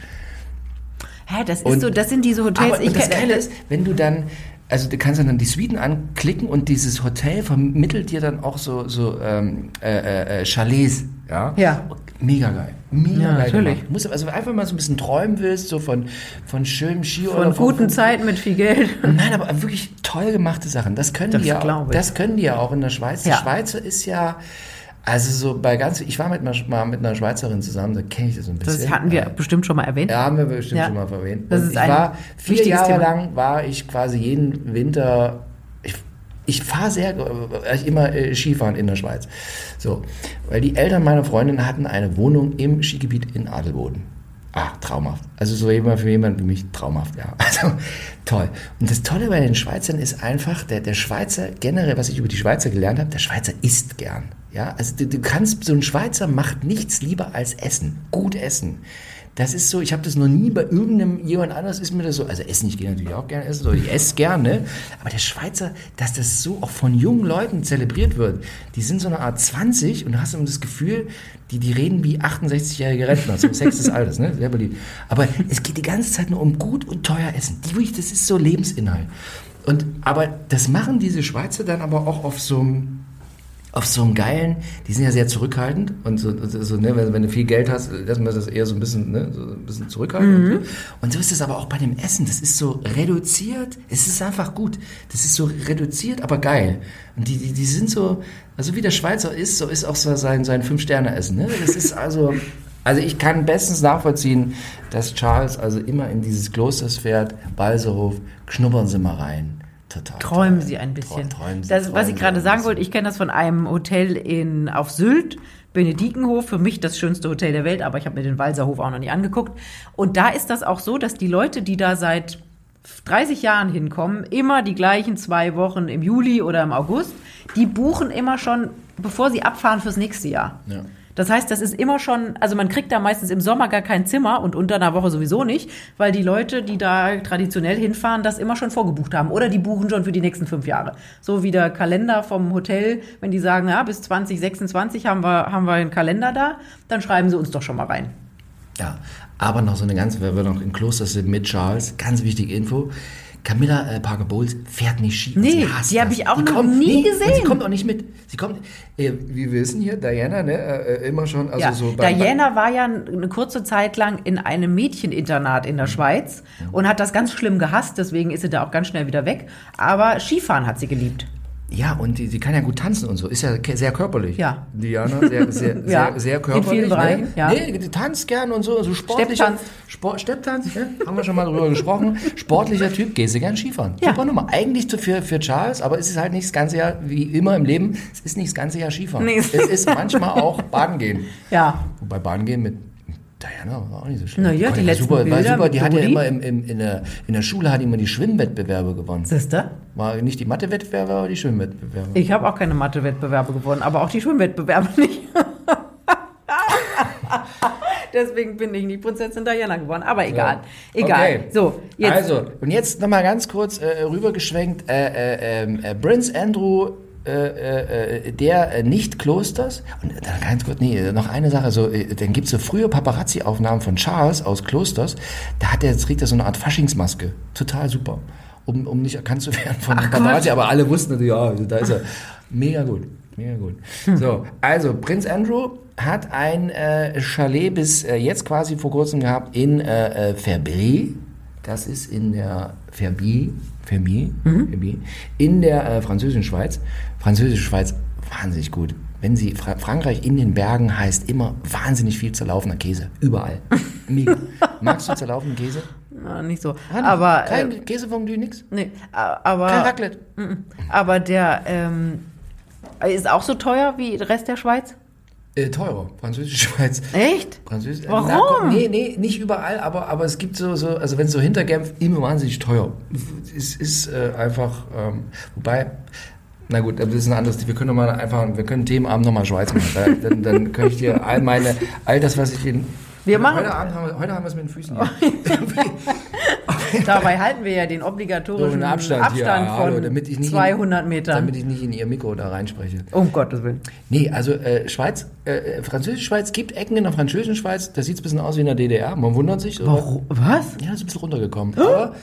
Hä, das ist Und- so, das sind diese Hotels. Aber und das Geile ist, wenn du dann, also du kannst dann die Suiten anklicken und dieses Hotel vermittelt dir dann auch so, so ähm, äh, äh, Chalets. Ja. Ja. Mega geil. Mega Ja, geil. natürlich. Gemacht. Musst, du- also einfach mal so ein bisschen träumen willst, so von, von schönem von Skiurlaub. guten Zeiten mit viel Geld. Nein, aber wirklich toll gemachte Sachen. Das können Das die ja. das können die ja auch in der Schweiz. Ja. Die Schweizer ist ja also so bei ganz. Ich war mit einer, mal mit einer Schweizerin zusammen. Da kenne ich das so ein bisschen. Das hatten wir bestimmt schon mal erwähnt. Ja, haben wir bestimmt Ja. schon mal erwähnt. Das ist ich ein war vier Jahre Thema. lang war ich quasi jeden Winter. Ich, ich fahre sehr, äh, ich immer äh, Skifahren in der Schweiz. So, weil die Eltern meiner Freundin hatten eine Wohnung im Skigebiet in Adelboden. Ah, traumhaft. Also so jemand für jemanden wie mich traumhaft, ja. Also toll. Und das Tolle bei den Schweizern ist einfach, der, der Schweizer generell, was ich über die Schweizer gelernt habe, der Schweizer isst gern. Ja, also du, du kannst, so ein Schweizer macht nichts lieber als essen. Gut essen. Das ist so, ich habe das noch nie bei irgendeinem jemand anders ist mir das so, also essen, ich gehe natürlich auch gerne essen, ich esse gerne, aber der Schweizer, dass das so auch von jungen Leuten zelebriert wird, die sind so eine Art 20 und hast immer das Gefühl, die, die reden wie 68-jährige Rentner, so Sex des Alters, ne, sehr beliebt. Aber es geht die ganze Zeit nur um gut und teuer Essen. Die, wirklich, das ist so Lebensinhalt. Und, aber das machen diese Schweizer dann aber auch auf so einem, auf so einem geilen, die sind ja sehr zurückhaltend und so, so ne, wenn, wenn du viel Geld hast, lassen wir das eher so ein bisschen, ne, so ein bisschen zurückhaltend. Und, so. und so ist es aber auch bei dem Essen. Das ist so reduziert. Es ist einfach gut. Das ist so reduziert, aber geil. Und die, die, die sind so, also wie der Schweizer ist, so ist auch so sein, sein Fünf-Sterne-Essen. Ne? Das ist also, also ich kann bestens nachvollziehen, dass Charles also immer in dieses Klosters fährt, Balserhof, schnuppern Sie mal rein. Total. Träumen toll. Sie ein bisschen. Träumen Sie, das, was träumen ich Sie gerade sagen wollte, ich kenne das von einem Hotel in, auf Sylt, Benedikenhof, für mich das schönste Hotel der Welt, aber ich habe mir den Walserhof auch noch nicht angeguckt. Und da ist das auch so, dass die Leute, die da seit 30 Jahren hinkommen, immer die gleichen zwei Wochen im Juli oder im August, die buchen immer schon, bevor sie abfahren fürs nächste Jahr. Ja. Das heißt, das ist immer schon, also man kriegt da meistens im Sommer gar kein Zimmer und unter einer Woche sowieso nicht, weil die Leute, die da traditionell hinfahren, das immer schon vorgebucht haben. Oder die buchen schon für die nächsten fünf Jahre. So wie der Kalender vom Hotel, wenn die sagen, ja, bis 2026 haben wir, haben wir einen Kalender da, dann schreiben sie uns doch schon mal rein. Ja, aber noch so eine ganz, weil wir noch im Kloster sind mit Charles, ganz wichtige Info. Camilla äh, Parker Bowles fährt nicht Ski. Nee, sie die hab das. ich auch Die noch kommt nie sie gesehen. kommt auch nicht mit. Sie kommt, äh, wir wissen hier, Diana, ne, äh, immer schon, also ja. so bei, Diana war ja eine kurze Zeit lang in einem Mädcheninternat in der Schweiz und hat das ganz schlimm gehasst, deswegen ist sie da auch ganz schnell wieder weg. Aber Skifahren hat sie geliebt. Ja, und die, sie kann ja gut tanzen und so. Ist ja sehr körperlich. Ja. Diana, sehr, sehr, Ja, sehr, sehr in körperlich. vielen Bereichen, ne? ja. Nee, die tanzt gern und so, so sportlicher. Stepptanz. Sport, Stepptanz, ne? haben wir schon mal drüber gesprochen. Sportlicher Typ, gehst du gern Skifahren. Ja. Super Nummer. Eigentlich zu- für, für Charles, aber es ist halt nicht das ganze Jahr, wie immer im Leben, es ist nicht das ganze Jahr Skifahren. Nee. Es ist manchmal auch Baden gehen. Ja. Wobei Baden gehen mit Diana war auch nicht so schlecht. Na ja, konnte die letzten super, war Bilder super. mit Die hat ja immer im, im, in, der, in der Schule hat die immer die Schwimmwettbewerbe gewonnen. Siehste? War nicht die Mathe-Wettbewerbe, aber die Schwimmwettbewerbe. Ich habe auch keine Mathe-Wettbewerbe gewonnen, aber auch die Schwimmwettbewerbe nicht. Deswegen bin ich nicht Prinzessin Diana geworden. Aber egal. Egal. Okay. So, jetzt. Also, und jetzt nochmal ganz kurz äh, rübergeschwenkt. Äh, äh, ähm, äh, Prince Andrew, äh, äh, äh, der äh, nicht Klosters. Und dann ganz kurz, nee, noch eine Sache. So, äh, dann gibt's so frühe Paparazzi-Aufnahmen von Charles aus Klosters. Da hat er, trägt er so eine Art Faschingsmaske. Total super. Um, um nicht erkannt zu werden von den Paparazzi. Aber alle wussten natürlich, ja, da ist er. Mega gut. Mega gut. So, also Prinz Andrew hat ein äh, Chalet bis äh, jetzt quasi vor kurzem gehabt in äh, Verbier. Das ist in der Verbier, Verbier, Verbier in der äh, französischen Schweiz. Französische Schweiz, wahnsinnig gut. Wenn Sie Fra Frankreich in den Bergen heißt immer wahnsinnig viel zerlaufener Käse. Überall. Mega. Magst du zerlaufenden Käse? Na, nicht so. Ah, aber. Kein Äh, Käsefondue, nix? nee, aber. Kein Raclette? Aber der ähm, ist auch so teuer wie der Rest der Schweiz? Äh, teurer. Französische Schweiz. Echt? Französisch. Warum? Na, komm, nee, nee, nicht überall, aber, aber es gibt so, so also wenn es so hinter Genf immer wahnsinnig teuer. Es ist äh, einfach, ähm, wobei, na gut, das ist ein anderes, wir können doch mal einfach, wir können Themenabend nochmal Schweiz machen. Da, dann, dann kann ich dir all meine, all das, was ich in, Wir heute, machen- heute, Abend haben wir, heute haben wir es mit den Füßen hier. Dabei halten wir ja den So obligatorischen einen Abstand, Abstand hallo, von damit ich nicht 200 in, Metern. Damit ich nicht in ihr Mikro da reinspreche. um Gottes Willen. Nee, also äh, Schweiz, äh, französische Schweiz, gibt Ecken in der französischen Schweiz, das sieht ein bisschen aus wie in der DDR, man wundert sich. so. Warum? Was? Ja, ist ein bisschen runtergekommen. Aber,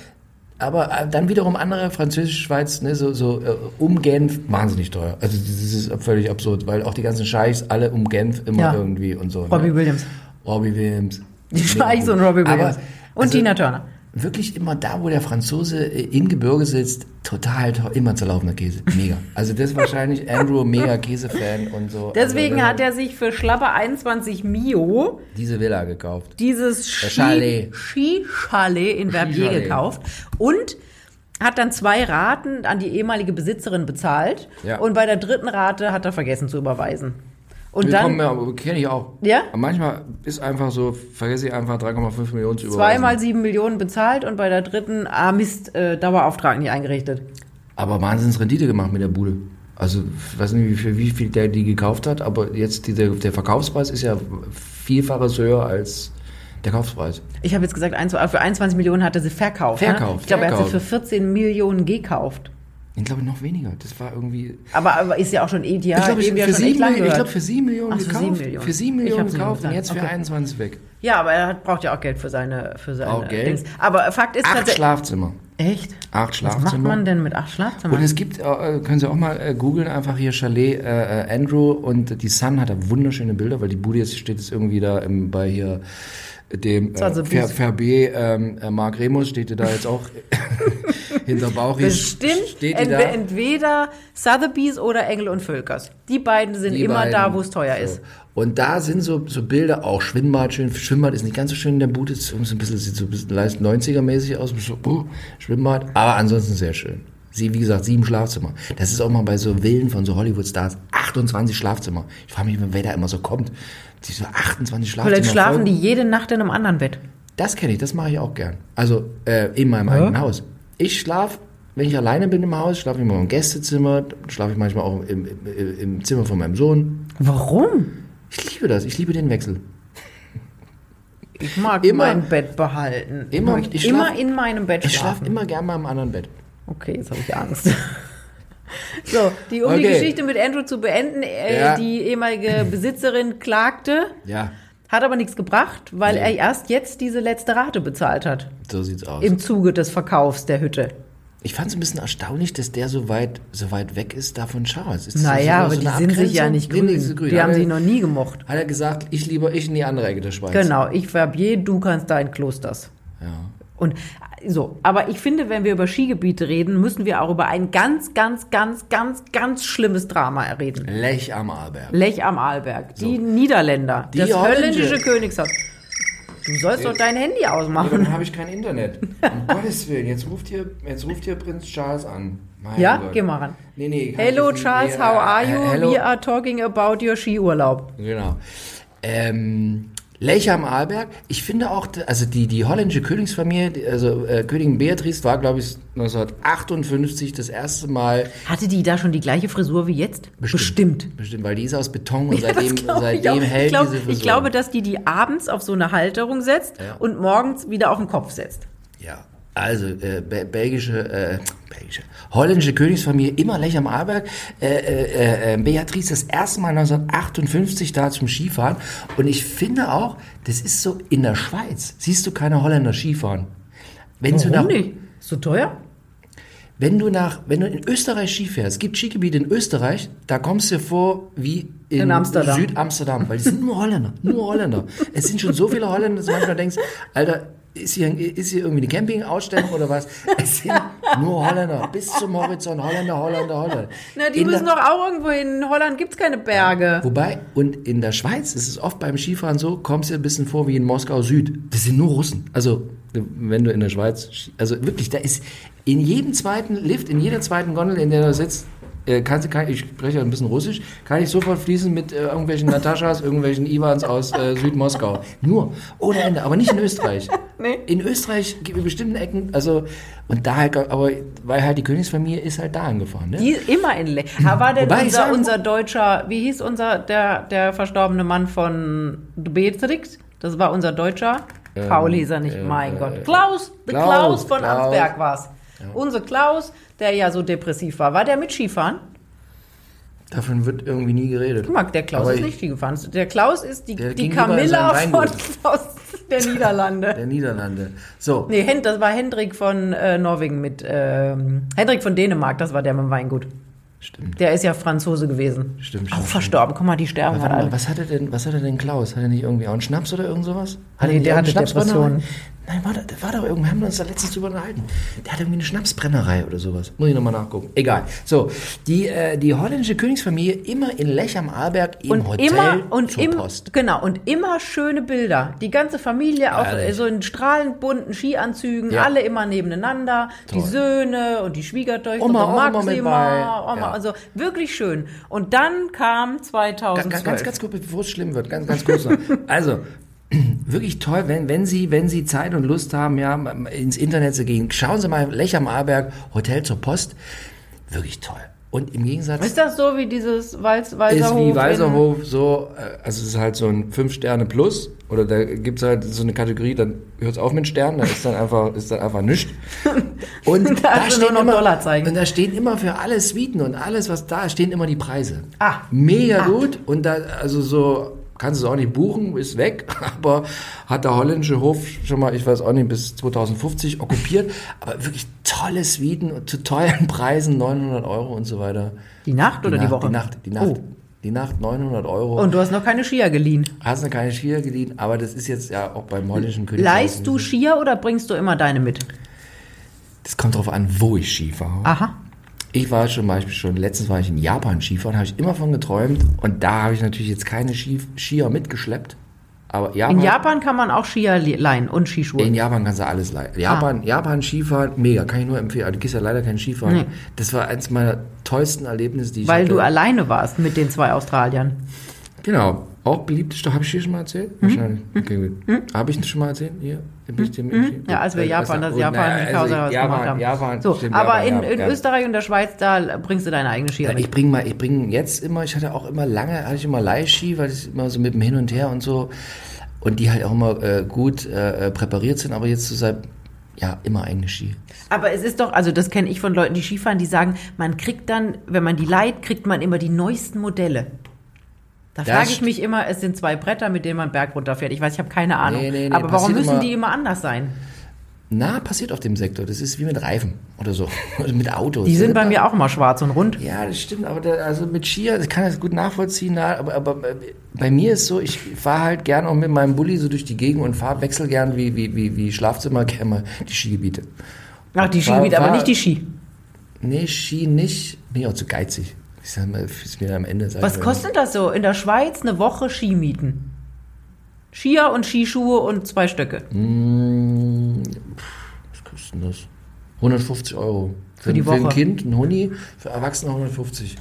aber äh, dann wiederum andere französische Schweiz, ne, so, so äh, um Genf, wahnsinnig teuer. Also das ist völlig absurd, weil auch die ganzen Scheichs alle um Genf immer Ja. irgendwie und so. Robbie ne? Williams. Robbie Williams. Die Scheichs und Robbie Aber, Williams. Und also, Tina Turner. Wirklich immer da, wo der Franzose äh, im Gebirge sitzt, total immer zerlaufener Käse. Mega. Also das ist wahrscheinlich Andrew mega Käsefan und so. Deswegen also, hat er sich für schlappe 21 Mio diese Villa gekauft. dieses Äh, Chalet. Ski- Skichalet in Verbier Skichalet. gekauft und hat dann zwei Raten an die ehemalige Besitzerin bezahlt Ja. und bei der dritten Rate hat er vergessen zu überweisen. Und Wir dann kommen ja, kenne ich auch. Ja? Aber manchmal ist einfach so, vergesse ich einfach 3,5 Millionen zu überweisen. zweimal sieben Millionen bezahlt und bei der dritten, ah Mist, äh, Dauerauftrag nicht eingerichtet. Aber wahnsinns Rendite gemacht mit der Bude. Also, ich weiß nicht, wie viel, wie viel der die gekauft hat, aber jetzt die, der, der Verkaufspreis ist ja vielfaches höher als der Kaufpreis. Ich habe jetzt gesagt, für 21 Millionen hat er sie verkauft. Verkauft, Ne? Ich glaube, er hat sie für 14 Millionen gekauft. Ich glaube noch weniger. Das war irgendwie. Aber, aber ist ja auch schon eh, ja, ich glaube, ja für, echt sieben ich glaub, für 7 Millionen für gekauft. sieben Millionen. Für 7 Ich Millionen gekauft und jetzt für Okay. 21 weg. Ja, aber er hat, braucht ja auch Geld für seine, für seine Auch Geld? Dings. Aber Fakt ist Acht. Schlafzimmer. Echt? Acht Was Schlafzimmer. macht man denn mit acht Schlafzimmern? Und es gibt, äh, können Sie auch mal äh, googeln, einfach hier Chalet äh, äh, Andrew und die Sun hat da wunderschöne Bilder, weil die Bude jetzt steht jetzt irgendwie da im, bei hier dem äh, Ver, Verbe, ähm, äh, Mark Remus steht da jetzt auch hinter Bauchis. Bestimmt steht die entwe da. entweder Sotheby's oder Engel und Völkers. Die beiden sind Die immer beiden. da, wo es teuer So. ist. Und da sind so, so Bilder, auch Schwimmbad schön. Schwimmbad ist nicht ganz so schön in der Bude, ist so ein bisschen, sieht so ein bisschen leicht 90er-mäßig aus, so, uh, Schwimmbad, aber ansonsten sehr schön. Sie, wie gesagt, sieben Schlafzimmer. Das ist auch mal bei so Villen von so Hollywood-Stars. 28 Schlafzimmer. Ich frage mich, wer da immer so kommt. Die so 28 Schlafzimmer. Vielleicht schlafen voll- die jede Nacht in einem anderen Bett. Das kenne ich, das mache ich auch gern. Also äh, in meinem eigenen Haus. Ich schlafe, wenn ich alleine bin im Haus, schlafe ich mal im Gästezimmer, schlafe ich manchmal auch im, im, im Zimmer von meinem Sohn. Warum? Ich liebe das, ich liebe den Wechsel. Ich mag Immer- mein Bett behalten. Immer- ich ich immer schlaf- in meinem Bett Ich schlafe schlafen. immer gern mal im anderen Bett. Okay, jetzt habe ich Angst. so, die, um die Okay. Geschichte mit Andrew zu beenden, äh, Ja. die ehemalige Besitzerin klagte, Ja, hat aber nichts gebracht, weil Nee. er erst jetzt diese letzte Rate bezahlt hat. so sieht's aus. Im Zuge des Verkaufs der Hütte. ich fand es ein bisschen erstaunlich, dass der so weit, so weit weg ist da von Charles. Ist Naja, aber so die sind sich ja Abgrenzung? nicht Nee, grün. nicht so grün. Die haben sich noch nie gemocht. Hat er gesagt, ich lieber ich in die andere Ecke der Schweiz. Genau, ich Verbier, du kannst da in Klosters. Ja. Und äh, so, aber ich finde, wenn wir über Skigebiete reden, müssen wir auch über ein ganz, ganz, ganz, ganz, ganz schlimmes Drama reden. Lech am Arlberg. Lech am Arlberg, die Niederländer, Die das Holländische. holländische Königshaus. Du sollst doch dein Handy ausmachen. dann habe ich kein Internet. Um Gottes Willen, jetzt ruft hier, jetzt ruft hier Prinz Charles an. Mein Ja, Gott. geh mal ran. Nee, nee. Hello Charles, nee, how äh, are äh, you? Hello. We are talking about your Skiurlaub. Genau. Ähm, Lech am Arlberg. Ich finde auch, also die, die holländische Königsfamilie, also äh, Königin Beatrice war, glaube ich, 1958 das erste Mal Hatte die da schon die gleiche Frisur wie jetzt? Bestimmt. bestimmt, weil die ist aus Beton und Ja, seitdem, seitdem hält ich, glaub, diese Frisur. ich glaube, dass die die abends auf so eine Halterung setzt Ja. und morgens wieder auf den Kopf setzt. Ja, also äh, be- belgische, äh, belgische, holländische Königsfamilie immer Lech am Arlberg. Äh, äh, äh, Beatrice das erste Mal 1958 da zum Skifahren. Und ich finde auch, das ist so in der Schweiz. Siehst du keine Holländer Skifahren? Wenn du nach, Warum nicht? Ist so teuer? wenn du nach, wenn du in Österreich Ski fährst, es gibt Skigebiete in Österreich, da kommst du dir vor wie in, In Amsterdam. Südamsterdam, weil die sind nur Holländer, nur Holländer. Es sind schon so viele Holländer, dass du manchmal denkst, Alter, ist hier, ist hier irgendwie eine Campingausstellung oder was? Es sind nur Holländer, bis zum Horizont, Holländer, Holländer, Holländer. Na, die In müssen der- doch auch irgendwo hin. In Holland gibt's keine Berge. Wobei, und in der Schweiz ist es oft beim Skifahren so, kommst du dir ein bisschen vor wie in Moskau Süd. Das sind nur Russen. Also, wenn du in der Schweiz, also wirklich, da ist in jedem zweiten Lift, in jeder zweiten Gondel, in der du sitzt, äh, kannst du, kann, ich spreche ja ein bisschen Russisch, kann ich sofort fließen mit äh, irgendwelchen Nataschas, irgendwelchen Iwans aus äh, Südmoskau. Nur, ohne Ende, aber nicht in Österreich. Nee. In Österreich gibt es bestimmten Ecken, also, und da halt, aber, weil halt die Königsfamilie ist halt da angefahren, ne? Die ist immer in Le Aber war denn Wobei unser, unser deutscher, wie hieß unser, der, der verstorbene Mann von Beatrix? Das war unser Deutscher. Paul hieß er nicht, äh, mein Gott. äh, Klaus, der Klaus, Klaus, von Klaus. Ansberg war's. Unser Klaus, der ja so depressiv war. War der mit Skifahren? Davon wird irgendwie nie geredet. Guck mal, der Klaus Aber ist nicht Ski gefahren. Der Klaus ist die, die Camilla von, Weingut. aus der Niederlande. Der Niederlande. So, Nee, das war Hendrik von äh, Norwegen mit, ähm, Hendrik von Dänemark, das war der mit dem Weingut. stimmt. Der ist ja Franzose gewesen. Stimmt, Auch stimmt, verstorben. Guck mal, die sterben halt alle. was hatte denn, was hatte denn Klaus? Hat er nicht irgendwie auch einen Schnaps oder irgend sowas? Hat Nee, er der hatte Depressionen. Nein, war, da, da war doch irgendwie, wir haben uns da letztens drüber unterhalten. Der hat irgendwie eine Schnapsbrennerei oder sowas. Muss ich nochmal nachgucken. Egal. So, die, äh, die holländische Königsfamilie immer in Lech am Arlberg im Und Hotel immer und zur im, Post. genau und immer schöne Bilder. Die ganze Familie auch Ehrlich? so in strahlend bunten Skianzügen, Ja. alle immer nebeneinander, die Toll. Söhne und die Schwiegertöchter Oma und auch immer mit Maxima, bei. Oma, Ja. also wirklich schön. Und dann kam Ganz, 2012. ganz, ganz kurz, bevor es schlimm wird, ganz, ganz kurz noch. Also, wirklich toll, wenn, wenn Sie, wenn Sie Zeit und Lust haben, ja, ins Internet zu gehen, schauen Sie mal Lech am Arlberg, Hotel zur Post. Wirklich toll. Und im Gegensatz ist das so wie dieses Walz, ist Walserhof? wie in- Walserhof so, äh, also es ist halt so ein 5 Sterne plus oder da gibt's halt so eine Kategorie, dann hört's auf mit Sternen, da ist dann einfach, ist dann einfach nichts. Und Da nur noch immer, Dollarzeichen. und da stehen immer für alle Suiten und alles, was da ist, stehen immer die Preise. Ah. Mega Ah. gut und da, also so, kannst du es auch nicht buchen, ist weg, aber hat der holländische Hof schon mal, ich weiß auch nicht, bis 2050 okkupiert, aber wirklich tolle Suiten zu tollen Preisen, 900 Euro und so weiter. Die Nacht oder die Nacht, Woche? Die Nacht, die Nacht. Oh. Die Nacht 900 Euro. Und du hast noch keine Skier geliehen. hast du keine Skier geliehen, aber das ist jetzt ja auch beim holländischen König. Leihst du Skier oder bringst du immer deine mit? Das kommt drauf an, wo ich Ski fahre. Aha. Ich war zum Beispiel schon, letztens war ich in Japan Skifahren, habe ich immer von geträumt und da habe ich natürlich jetzt keine Ski, Skier mitgeschleppt. Aber Japan, In Japan kann man auch Skier leihen und Skischuhe. in Japan kannst du alles leihen. Japan, Japan Skifahren, mega, kann ich nur empfehlen. Aber du gehst ja leider kein Skifahren. Nee. Das war eins meiner tollsten Erlebnisse, die ich weil hatte. du alleine warst mit den zwei Australiern. Genau. Auch beliebte Stadt. Habe ich hier schon mal erzählt? Mhm. Wahrscheinlich. Okay, gut. Habe ich schon mal erzählt? Dir mit- Ja, als wir Äh, Japan, das gut, Japan na, in also Kausa was Japan, gemacht haben. Japan, so, stimmt, aber Japan, in, ja, in ja. Österreich und der Schweiz, da bringst du deine eigene Skier Ja, ich bringe mal, ich bringe jetzt immer, ich hatte auch immer lange, hatte ich immer Leihski, weil ich immer so mit dem Hin und Her und so und die halt auch immer äh, gut äh, präpariert sind, aber jetzt so seit, ja, immer eigene Ski. Aber es ist doch, also das kenne ich von Leuten, die Skifahren, die sagen, man kriegt dann, wenn man die leiht, kriegt man immer die neuesten Modelle. Da frage ich mich immer, es sind zwei Bretter, mit denen man Berg runterfährt. Ich weiß, ich habe keine Ahnung. Nee, nee, nee, Aber warum müssen immer- die immer anders sein? Na, passiert auf dem Sektor. Das ist wie mit Reifen oder so. Oder mit Autos. Die sind Das bei mir auch immer schwarz und rund. Ja, das stimmt, aber da, also mit Skier, ich kann das gut nachvollziehen, na, aber, aber äh, bei mir ist so, ich fahre halt gern auch mit meinem Bulli so durch die Gegend und fahr, wechsel gern wie, wie, wie, wie Schlafzimmer gerne mal die Skigebiete. Ach, die Skigebiete, aber nicht die Ski. Nee, Ski nicht, bin ich auch zu geizig. Ich sag mal, ist mir am Ende sag ich Was kostet das so? In der Schweiz eine Woche Ski mieten. Skier und Skischuhe und zwei Stöcke. Mm, Was kostet denn das? 150 Euro. Für, die Für ein Woche. Kind, ein Huni, für Erwachsene 150.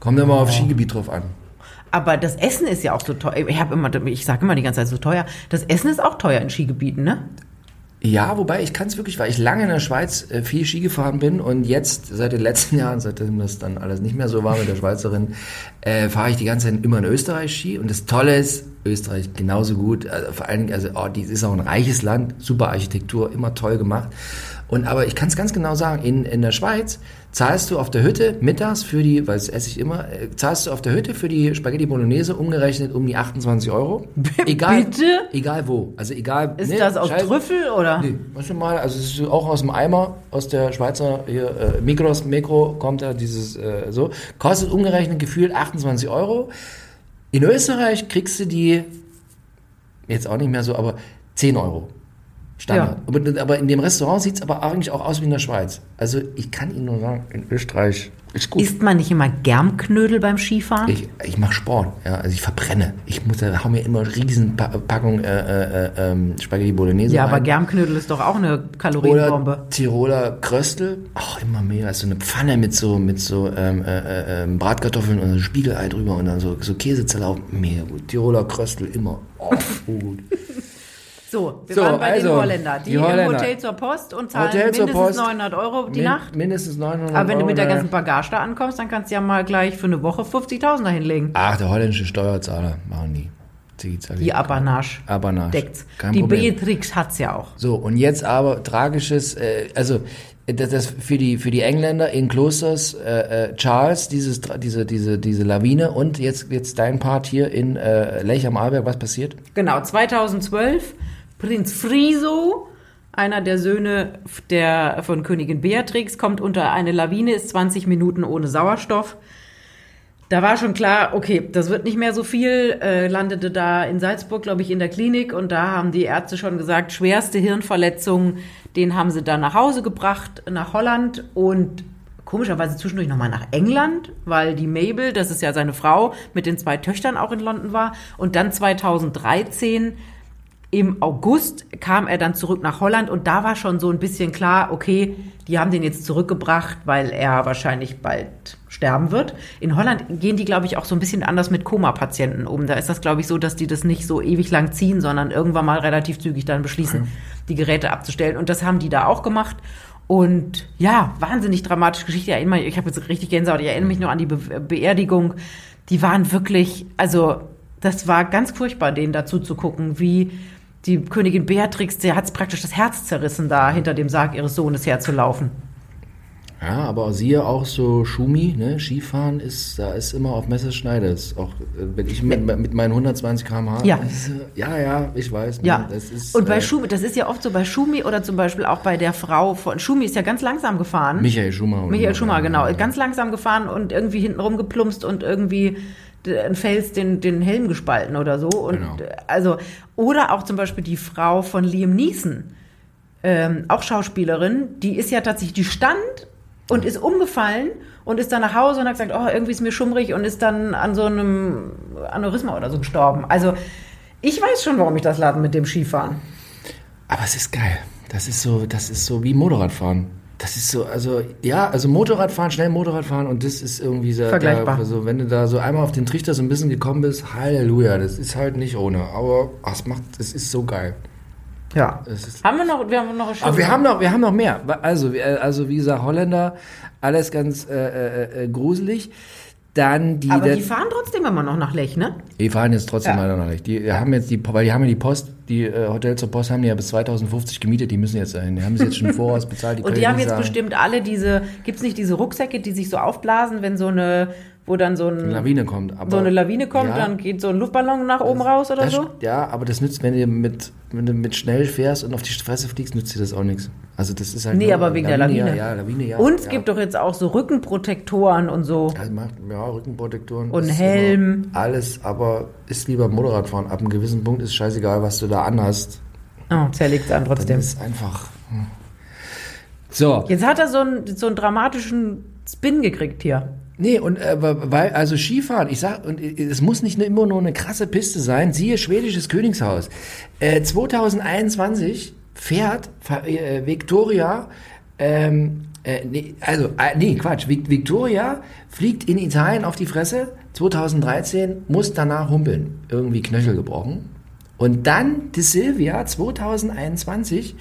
Kommt immer auf Skigebiet drauf an. Aber das Essen ist ja auch so teuer. Ich immer, ich sage immer die ganze Zeit so teuer. Das Essen ist auch teuer in Skigebieten, ne? Ja, wobei ich kann es wirklich, weil ich lange in der Schweiz äh, viel Ski gefahren bin und jetzt seit den letzten Jahren, seitdem das dann alles nicht mehr so war mit der Schweizerin, äh, fahre ich die ganze Zeit immer in Österreich Ski. Und das Tolle ist, Österreich genauso gut, also vor allen Dingen, also oh, die ist auch ein reiches Land, super Architektur, immer toll gemacht. Und aber ich kann es ganz genau sagen, in, in der Schweiz zahlst du auf der Hütte mittags für die, weil das esse ich immer, äh, zahlst du auf der Hütte für die Spaghetti Bolognese umgerechnet um die 28 Euro. Egal, Bitte? Egal wo. Also egal. Ist ne, das aus scheiß- Trüffel oder? Nee, weißt du mal, also es ist auch aus dem Eimer, aus der Schweizer hier, äh, Migros, Mikro kommt da dieses äh, so, kostet umgerechnet gefühlt 28 Euro. In Österreich kriegst du die, jetzt auch nicht mehr so, aber 10 Euro. Standard. Aber, aber in dem Restaurant sieht es aber eigentlich auch aus wie in der Schweiz. Also ich kann Ihnen nur sagen, in Österreich ist gut. Isst man nicht immer Germknödel beim Skifahren? Ich, ich mache Sport, ja, also ich verbrenne. Ich muss, da hau mir immer riesen Pa- Packung äh, äh, äh, ähm, Spaghetti Bolognese ja, rein. aber Germknödel ist doch auch eine Kalorienbombe. Oder Tiroler Kröstel, auch immer mega. So eine Pfanne mit so, mit so ähm, äh, äh, ähm, Bratkartoffeln und so Spiegelei drüber und dann so, so Käsezerlauf. Mega gut. Tiroler Kröstel immer. Oh, so gut. So, wir So, waren bei also, den Holländer. Die, die Holländer. im Hotel zur Post und zahlen Hotel mindestens Post. 900 Euro die Min- Nacht. Mindestens 900 Aber wenn du mit der Euro, ganzen Bagage da ankommst, dann kannst du ja mal gleich für eine Woche 50.000 dahinlegen. Ach, der holländische Steuerzahler machen die. Die Apanage Apanage. deckt's. Kein die Problem. Beatrix hat's ja auch. So, und jetzt aber tragisches, äh, also das, das für die für die Engländer in Klosters äh, äh, Charles dieses diese diese diese Lawine und jetzt jetzt dein Part hier in äh, Lech am Arlberg, was passiert? Genau, 2012, Prinz Friso, einer der Söhne der, von Königin Beatrix, kommt unter eine Lawine, ist 20 Minuten ohne Sauerstoff. Da war schon klar, okay, das wird nicht mehr so viel, äh, landete da in Salzburg, glaube ich, in der Klinik und da haben die Ärzte schon gesagt, schwerste Hirnverletzung, den haben sie dann nach Hause gebracht, nach Holland und komischerweise zwischendurch nochmal nach England, weil die Mabel, das ist ja seine Frau, mit den zwei Töchtern auch in London war und dann 2013 im August kam er dann zurück nach Holland und da war schon so ein bisschen klar, okay, die haben den jetzt zurückgebracht, weil er wahrscheinlich bald sterben wird. In Holland gehen die, glaube ich, auch so ein bisschen anders mit Koma-Patienten um. Da ist das, glaube ich, so, dass die das nicht so ewig lang ziehen, sondern irgendwann mal relativ zügig dann beschließen, die Geräte abzustellen. Und das haben die da auch gemacht. Und ja, wahnsinnig dramatische Geschichte. Ich erinnere mich- Ich habe jetzt richtig Gänsehaut. Ich erinnere mich nur an die Be Beerdigung. Die waren wirklich, also das war ganz furchtbar, denen dazu zu gucken, wie die Königin Beatrix, der hat praktisch das Herz zerrissen, da hinter dem Sarg ihres Sohnes herzulaufen. Ja, aber siehe auch so Schumi, ne? Skifahren ist, da ist immer auf Messerschneide. Ist auch, äh, wenn ich mit, mit meinen 120 km/h. Ja. ist, ja, ja, ich weiß. ne, Ja, Das ist, und bei äh, Schumi, das ist ja oft so bei Schumi oder zum Beispiel auch bei der Frau von Schumi ist ja ganz langsam gefahren. Michael Schumacher. Michael Schumacher, genau. Ganz langsam gefahren und irgendwie hinten rumgeplumpst und irgendwie ein Fels den, den Helm gespalten oder so. Und Genau. also, oder auch zum Beispiel die Frau von Liam Neeson, ähm, auch Schauspielerin, die ist ja tatsächlich, die stand und ist umgefallen und ist dann nach Hause und hat gesagt, oh, irgendwie ist mir schummrig und ist dann an so einem Aneurysma oder so gestorben. Also, ich weiß schon, warum ich das lade mit dem Skifahren. Aber es ist geil. Das ist so, das ist so wie Motorradfahren. Das ist so, also ja, also Motorradfahren, schnell Motorradfahren und das ist irgendwie so, Vergleichbar. Da, also wenn du da so einmal auf den Trichter so ein bisschen gekommen bist, Halleluja, das ist halt nicht ohne. Aber ach, es macht, es ist so geil. Ja. Es ist, Haben wir noch, wir haben noch eine aber wir haben noch, wir haben noch mehr. Also, also wie gesagt, Holländer, alles ganz äh, äh, äh, gruselig. Dann die, Aber die fahren trotzdem immer noch nach Lech, ne? die fahren jetzt trotzdem Ja. leider noch nicht. Die haben jetzt die, weil die haben ja die Post, die äh, Hotels zur Post haben die ja bis 2050 gemietet, die müssen jetzt dahin. Die haben sie jetzt schon voraus bezahlt. Und können die haben jetzt bestimmt alle diese, gibt's nicht diese Rucksäcke, die sich so aufblasen, wenn so eine, wo dann so, ein, eine Lawine kommt. Aber, so eine Lawine kommt, Ja. dann geht so ein Luftballon nach oben raus oder das, so? Ja, aber das nützt, wenn du mit, wenn du mit schnell fährst und auf die Fresse fliegst, nützt dir das auch nichts. Also das ist halt Nee, aber wegen der Lawine. Ja, ja, Lawine, ja. Und es ja. gibt doch jetzt auch so Rückenprotektoren und so. Also macht, ja, Rückenprotektoren. Und Helm. Alles, aber ist wie beim Motorradfahren. Ab einem gewissen Punkt ist scheißegal, was du da anhast. Oh, zerlegt an Dann trotzdem. ist einfach. hm. So. Jetzt hat er so einen, so einen dramatischen Spin gekriegt hier. Nee, und äh, weil, also Skifahren, ich sag, und äh, es muss nicht immer nur eine krasse Piste sein, siehe schwedisches Königshaus. Äh, 2021 fährt äh, Victoria, ähm, äh, nee, also, äh, nee, Quatsch, Vic- Victoria fliegt in Italien auf die Fresse, 2013 muss danach humpeln, irgendwie Knöchel gebrochen. Und dann die Silvia 2021,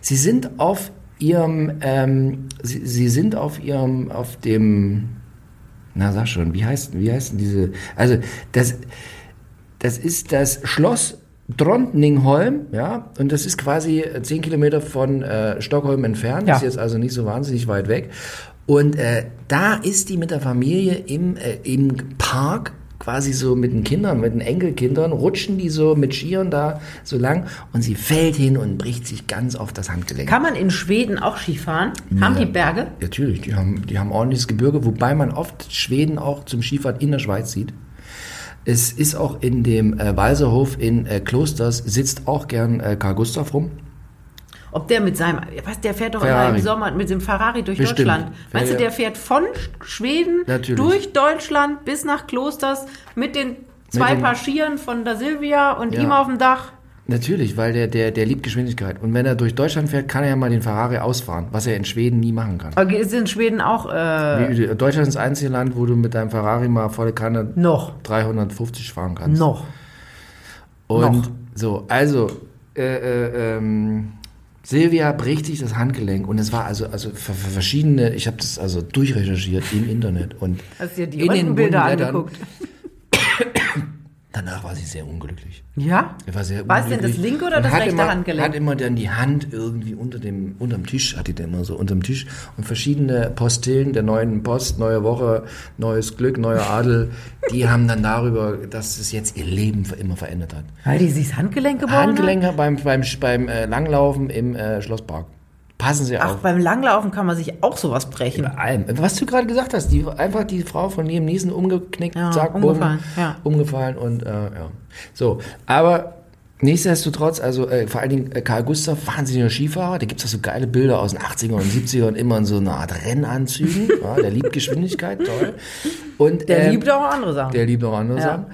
sie sind auf ihrem, ähm, sie, sie sind auf ihrem, auf dem, na sag schon, wie heißt, wie heißt denn diese, also das, das ist das Schloss Trondningholm, ja, und das ist quasi zehn Kilometer von äh, Stockholm entfernt, Ja. ist jetzt also nicht so wahnsinnig weit weg. Und äh, da ist die mit der Familie im, äh, im Park quasi so mit den Kindern, mit den Enkelkindern, rutschen die so mit Skiern da so lang und sie fällt hin und bricht sich ganz auf das Handgelenk. Kann man in Schweden auch Skifahren? Haben die Berge? Natürlich, die haben, die haben ordentliches Gebirge, wobei man oft Schweden auch zum Skifahren in der Schweiz sieht. Es ist auch in dem äh, Walserhof in äh, Klosters, sitzt auch gern äh, Karl Gustav rum. Ob der mit seinem, was, der fährt doch immer Ferrari. im Sommer mit dem Ferrari durch Bestimmt. Deutschland. Meinst du, Ja, ja. der fährt von Schweden Natürlich. durch Deutschland bis nach Klosters mit den zwei den- Paar Skiern von der Silvia und Ja. ihm auf dem Dach? Natürlich, weil der, der, der liebt Geschwindigkeit. Und wenn er durch Deutschland fährt, kann er ja mal den Ferrari ausfahren, was er in Schweden nie machen kann. Aber Ist in Schweden auch äh, Deutschland ist das einzige Land, wo du mit deinem Ferrari mal volle Kanne noch? 350 fahren kannst. Noch. Und Noch. so, also, äh, äh, ähm, Silvia bricht sich das Handgelenk und es war also, also verschiedene, ich habe das also durchrecherchiert im Internet und Hast dir die in den Wundenblättern. angeguckt? Danach war sie sehr unglücklich. Ja? Er war sehr War es denn das linke oder das rechte immer, Handgelenk? Hat immer dann die Hand irgendwie unter dem, unterm Tisch, hatte der immer so unterm Tisch und verschiedene Postillen der neuen Post, neue Woche, neues Glück, neuer Adel, die haben dann darüber, dass es jetzt ihr Leben für immer verändert hat. Weil die sich das Handgelenk gebrochen hat? Handgelenke beim, beim, beim äh, Langlaufen im äh, Schlosspark. Passen Sie Ach, auf. beim Langlaufen kann man sich auch sowas brechen. Bei allem. Was du gerade gesagt hast, die, einfach die Frau von Liam Neeson umgeknickt, Ja, zack, umgefallen, bumm, ja. umgefallen und äh, ja. So, aber nichtsdestotrotz, also äh, vor allen Dingen äh, Karl Gustav, wahnsinniger Skifahrer, da gibt es auch so geile Bilder aus den 80er und 70ern, immer in so einer Art Rennanzügen. ja, der liebt Geschwindigkeit, toll. Und, Der ähm, liebt auch andere Sachen. Der liebt auch andere Ja. Sachen.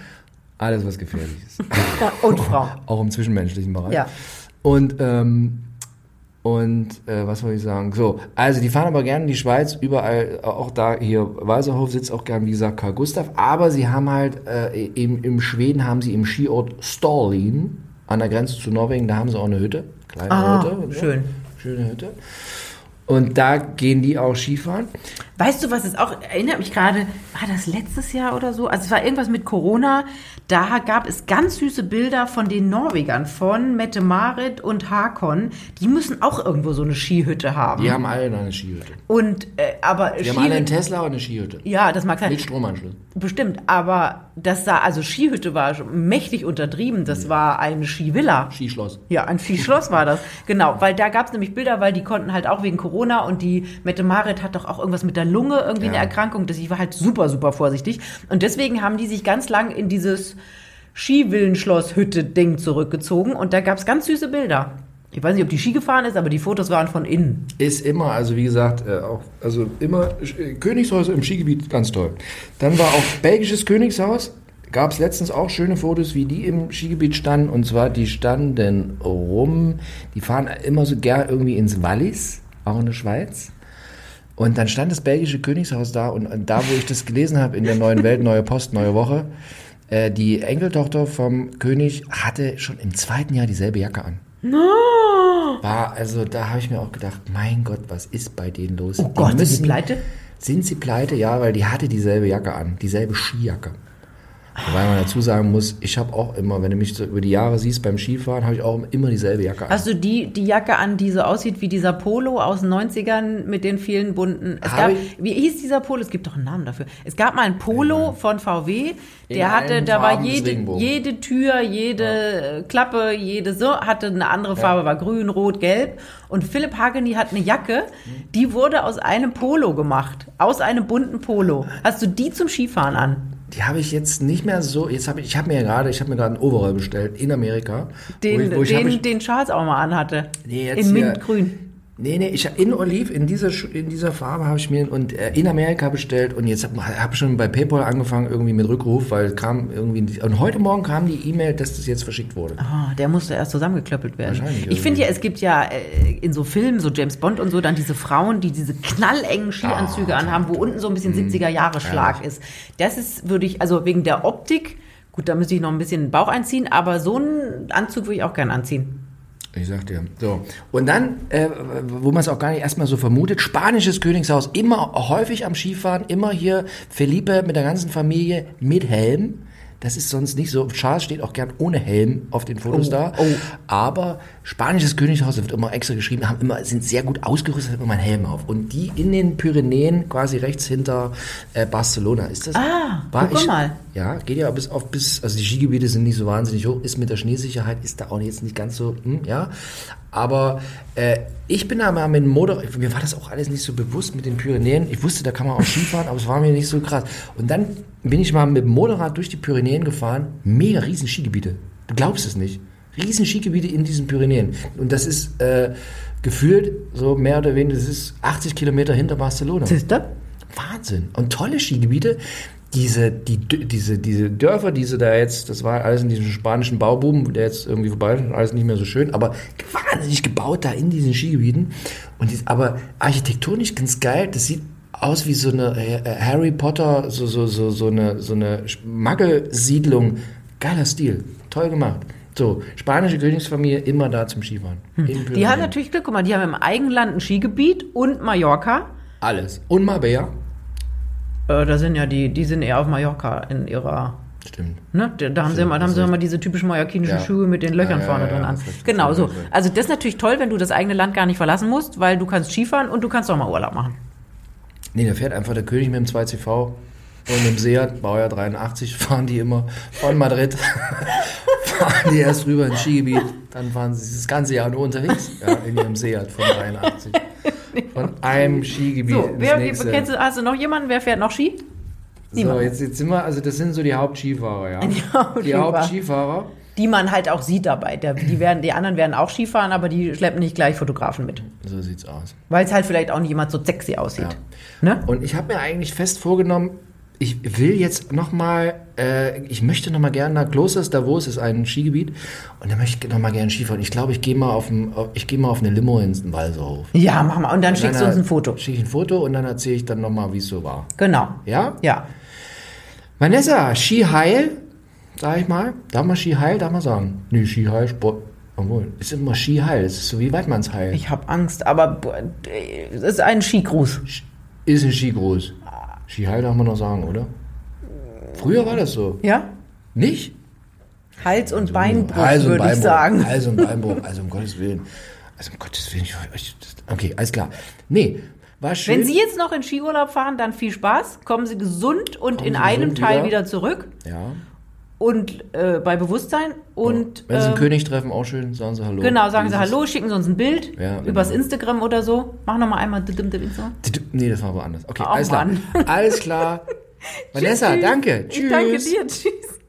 Alles, was gefährlich ist. Und Frauen. auch im zwischenmenschlichen Bereich. Ja. Und, ähm, und äh, was wollte ich sagen? So, also die fahren aber gerne in die Schweiz, überall, auch da hier, Walserhof sitzt auch gern, wie gesagt, Karl Gustav, aber sie haben halt, äh, im, im Schweden haben sie im Skiort Stalin, an der Grenze zu Norwegen, da haben sie auch eine Hütte, kleine Ah, Hütte. so. schön. Schöne Hütte. Und da gehen die auch Skifahren. Weißt du, was es auch, erinnert mich gerade, war das letztes Jahr oder so? Also es war irgendwas mit Corona. Da gab es ganz süße Bilder von den Norwegern, von Mette-Marit und Hakon. Die müssen auch irgendwo so eine Skihütte haben. Die haben alle eine Skihütte. Und, äh, aber Die haben alle einen Skihütte, Tesla und eine Skihütte. ja, das mag sein. Mit Stromanschluss. Bestimmt, aber das sah, also Skihütte war schon mächtig untertrieben. Das war eine Skivilla. Skischloss. Ja, ein Skischloss war das. Genau, weil da gab es nämlich Bilder, weil die konnten halt auch wegen Corona und die Mette Marit hat doch auch irgendwas mit der Lunge, irgendwie eine Ja. Erkrankung. Das, ich war halt super, super vorsichtig. Und deswegen haben die sich ganz lang in dieses Skivillenschloss-Hütte-Ding zurückgezogen und da gab es ganz süße Bilder. Ich weiß nicht, ob die Ski gefahren ist, aber die Fotos waren von innen. Ist immer, also wie gesagt, äh, auch, also immer äh, Königshäuser im Skigebiet, ganz toll. Dann war auch belgisches Königshaus, gab es letztens auch schöne Fotos, wie die im Skigebiet standen. Und zwar, die standen rum, die fahren immer so gern irgendwie ins Wallis, auch in der Schweiz. Und dann stand das belgische Königshaus da und da, wo ich das gelesen habe in der neuen Welt, neue Post, neue Woche, äh, die Enkeltochter vom König hatte schon im zweiten Jahr dieselbe Jacke an. War, also da habe ich mir auch gedacht, mein Gott, was ist bei denen los? Oh Gott, sind sie pleite? Sind sie pleite? Ja, weil die hatte dieselbe Jacke an, dieselbe Skijacke. Wobei man dazu sagen muss, ich habe auch immer, wenn du mich so über die Jahre siehst beim Skifahren, habe ich auch immer dieselbe Jacke an. Hast du die, die Jacke an, die so aussieht wie dieser Polo aus den 90ern mit den vielen bunten. Es gab, wie hieß dieser Polo? Es gibt doch einen Namen dafür. Es gab mal ein Polo von VW, In der hatte, allen da war jede, jede Tür, jede äh, Klappe, jede so, hatte eine andere Farbe, war grün, rot, gelb. Und Philipp Hageni hat eine Jacke, die wurde aus einem Polo gemacht. Aus einem bunten Polo. Hast du die zum Skifahren an? Die habe ich jetzt nicht mehr so, jetzt habe ich, ich habe mir ja gerade, ich habe mir gerade einen Overall bestellt in Amerika. Den, wo ich, wo den, ich, den Charles auch mal anhatte. Nee, jetzt In Mintgrün. Nee, nee, ich in Olive, in dieser, in dieser Farbe habe ich mir und äh, in Amerika bestellt und jetzt habe hab ich schon bei PayPal angefangen irgendwie mit Rückruf, weil kam irgendwie und heute Morgen kam die E-Mail, dass das jetzt verschickt wurde. Ah, der musste erst zusammengeklöppelt werden. Wahrscheinlich Ich finde ja, es gibt ja äh, in so Filmen, so James Bond und so, dann diese Frauen, die diese knallengen Skianzüge Ah, anhaben, wo unten so ein bisschen 70er-Jahre-Schlag ist. Das ist, würde ich, also wegen der Optik, gut, da müsste ich noch ein bisschen den Bauch einziehen, aber so einen Anzug würde ich auch gerne anziehen. Ich sag dir. So. Und dann, äh, wo man es auch gar nicht erstmal so vermutet, spanisches Königshaus, immer häufig am Skifahren, immer hier Felipe mit der ganzen Familie mit Helm. Das ist sonst nicht so. Charles steht auch gern ohne Helm auf den Fotos Oh, da. oh. Aber spanisches Königshaus, da wird immer extra geschrieben, haben immer, sind sehr gut ausgerüstet, haben immer einen Helm auf. Und die in den Pyrenäen, quasi rechts hinter äh, Barcelona, ist das? Ah, guck mal. Ja, geht ja bis auf bis, also die Skigebiete sind nicht so wahnsinnig hoch, ist mit der Schneesicherheit, ist da auch jetzt nicht ganz so, hm, ja. Aber äh, ich bin da mal mit dem Motor, mir war das auch alles nicht so bewusst mit den Pyrenäen. Ich wusste, da kann man auch Skifahren, aber es war mir nicht so krass. Und dann bin ich mal mit dem Motorrad durch die Pyrenäen gefahren, mega riesen Skigebiete. Du glaubst es nicht. Riesen Skigebiete in diesen Pyrenäen. Und das ist äh, gefühlt so mehr oder weniger, das ist 80 Kilometer hinter Barcelona. Siehst du? Wahnsinn. Und tolle Skigebiete. Diese, die, diese, diese Dörfer, diese da jetzt, das war alles in diesem spanischen Bauboom, der jetzt irgendwie vorbei ist, alles nicht mehr so schön, aber wahnsinnig gebaut da in diesen Skigebieten. Und dies, aber architektonisch ganz geil, das sieht aus wie so eine äh, Harry Potter, so, so, so, so eine, so eine Maggelsiedlung. Geiler Stil. Toll gemacht. So, spanische Königsfamilie immer da zum Skifahren. In Die haben natürlich Glück, guck mal, die haben im Eigenland ein Skigebiet und Mallorca. alles. Und Marbella. Äh, da sind ja die, die sind eher auf Mallorca in ihrer Stimmt. Ne? Da, da haben sie Stimmt, immer, da haben sie immer diese typischen mallorquinischen Ja. Schuhe mit den Löchern Ja, vorne ja, drin an. Genau so. Also das ist natürlich toll, wenn du das eigene Land gar nicht verlassen musst, weil du kannst Skifahren und du kannst auch mal Urlaub machen. Nee, da fährt einfach der König mit dem 2CV und dem Seat, Baujahr 83, fahren die immer von Madrid, fahren die erst rüber ins Skigebiet, dann fahren sie das ganze Jahr nur unterwegs, ja, in ihrem Seat von 83. Von einem Skigebiet So, wer, kennst du, hast du noch jemanden, wer fährt noch Ski? so, niemand. jetzt, jetzt sind wir, also das sind so die Hauptskifahrer, ja. Die Hauptskifahrer. Hauptskifahrer. Die man halt auch sieht dabei. Der, die, werden, die anderen werden auch Skifahren, aber die schleppen nicht gleich Fotografen mit. So sieht's aus. Weil es halt vielleicht auch nicht jemand so sexy aussieht. Ne? Und ich habe mir eigentlich fest vorgenommen, ich will jetzt nochmal, äh, ich möchte nochmal gerne nach Klosters Davos, ist ein Skigebiet, und da möchte ich nochmal gerne Skifahren. Ich glaube, ich gehe mal auf ein, ich gehe mal auf eine Limo ins Walserhof. Ja, mach mal. Und dann schickst du uns ein Foto. Schicke ich ein Foto und dann erzähle ich dann nochmal, wie es so war. Genau. Ja? Ja. Vanessa, Skiheil, sag ich mal. Darf man Skiheil, darf man sagen? Nee, Skiheil, Sport. Obwohl, ist immer Skiheil. Es ist so wie Weidmannsheil. Ich habe Angst, aber boah, es ist ein Skigruß. Ist ein Skigruß. Skiheil darf man noch sagen, oder? Früher war das so. Ja? Nicht? Hals- und Beinbruch, Hals- würde ich Beinbruch. sagen. Hals- und Beinbruch, also um Gottes Willen. Also um Gottes Willen. ich- ich- Okay, alles klar. Nee, war schön. Wenn Sie jetzt noch in Skiurlaub fahren, dann viel Spaß. Kommen Sie gesund und Kommen in Sie einem Teil wieder. wieder, zurück ja. Und äh, bei Bewusstsein. Und Wenn Sie einen ähm, König treffen, auch schön, sagen Sie Hallo. genau, sagen Sie Hallo, schicken Sie uns ein Bild Ja, genau. übers Instagram oder so. Mach noch mal einmal. Nee, das war aber anders. Okay, Oh, alles klar. Alles klar. Vanessa, Tschüss. danke. Ich danke Tschüss. dir. Tschüss.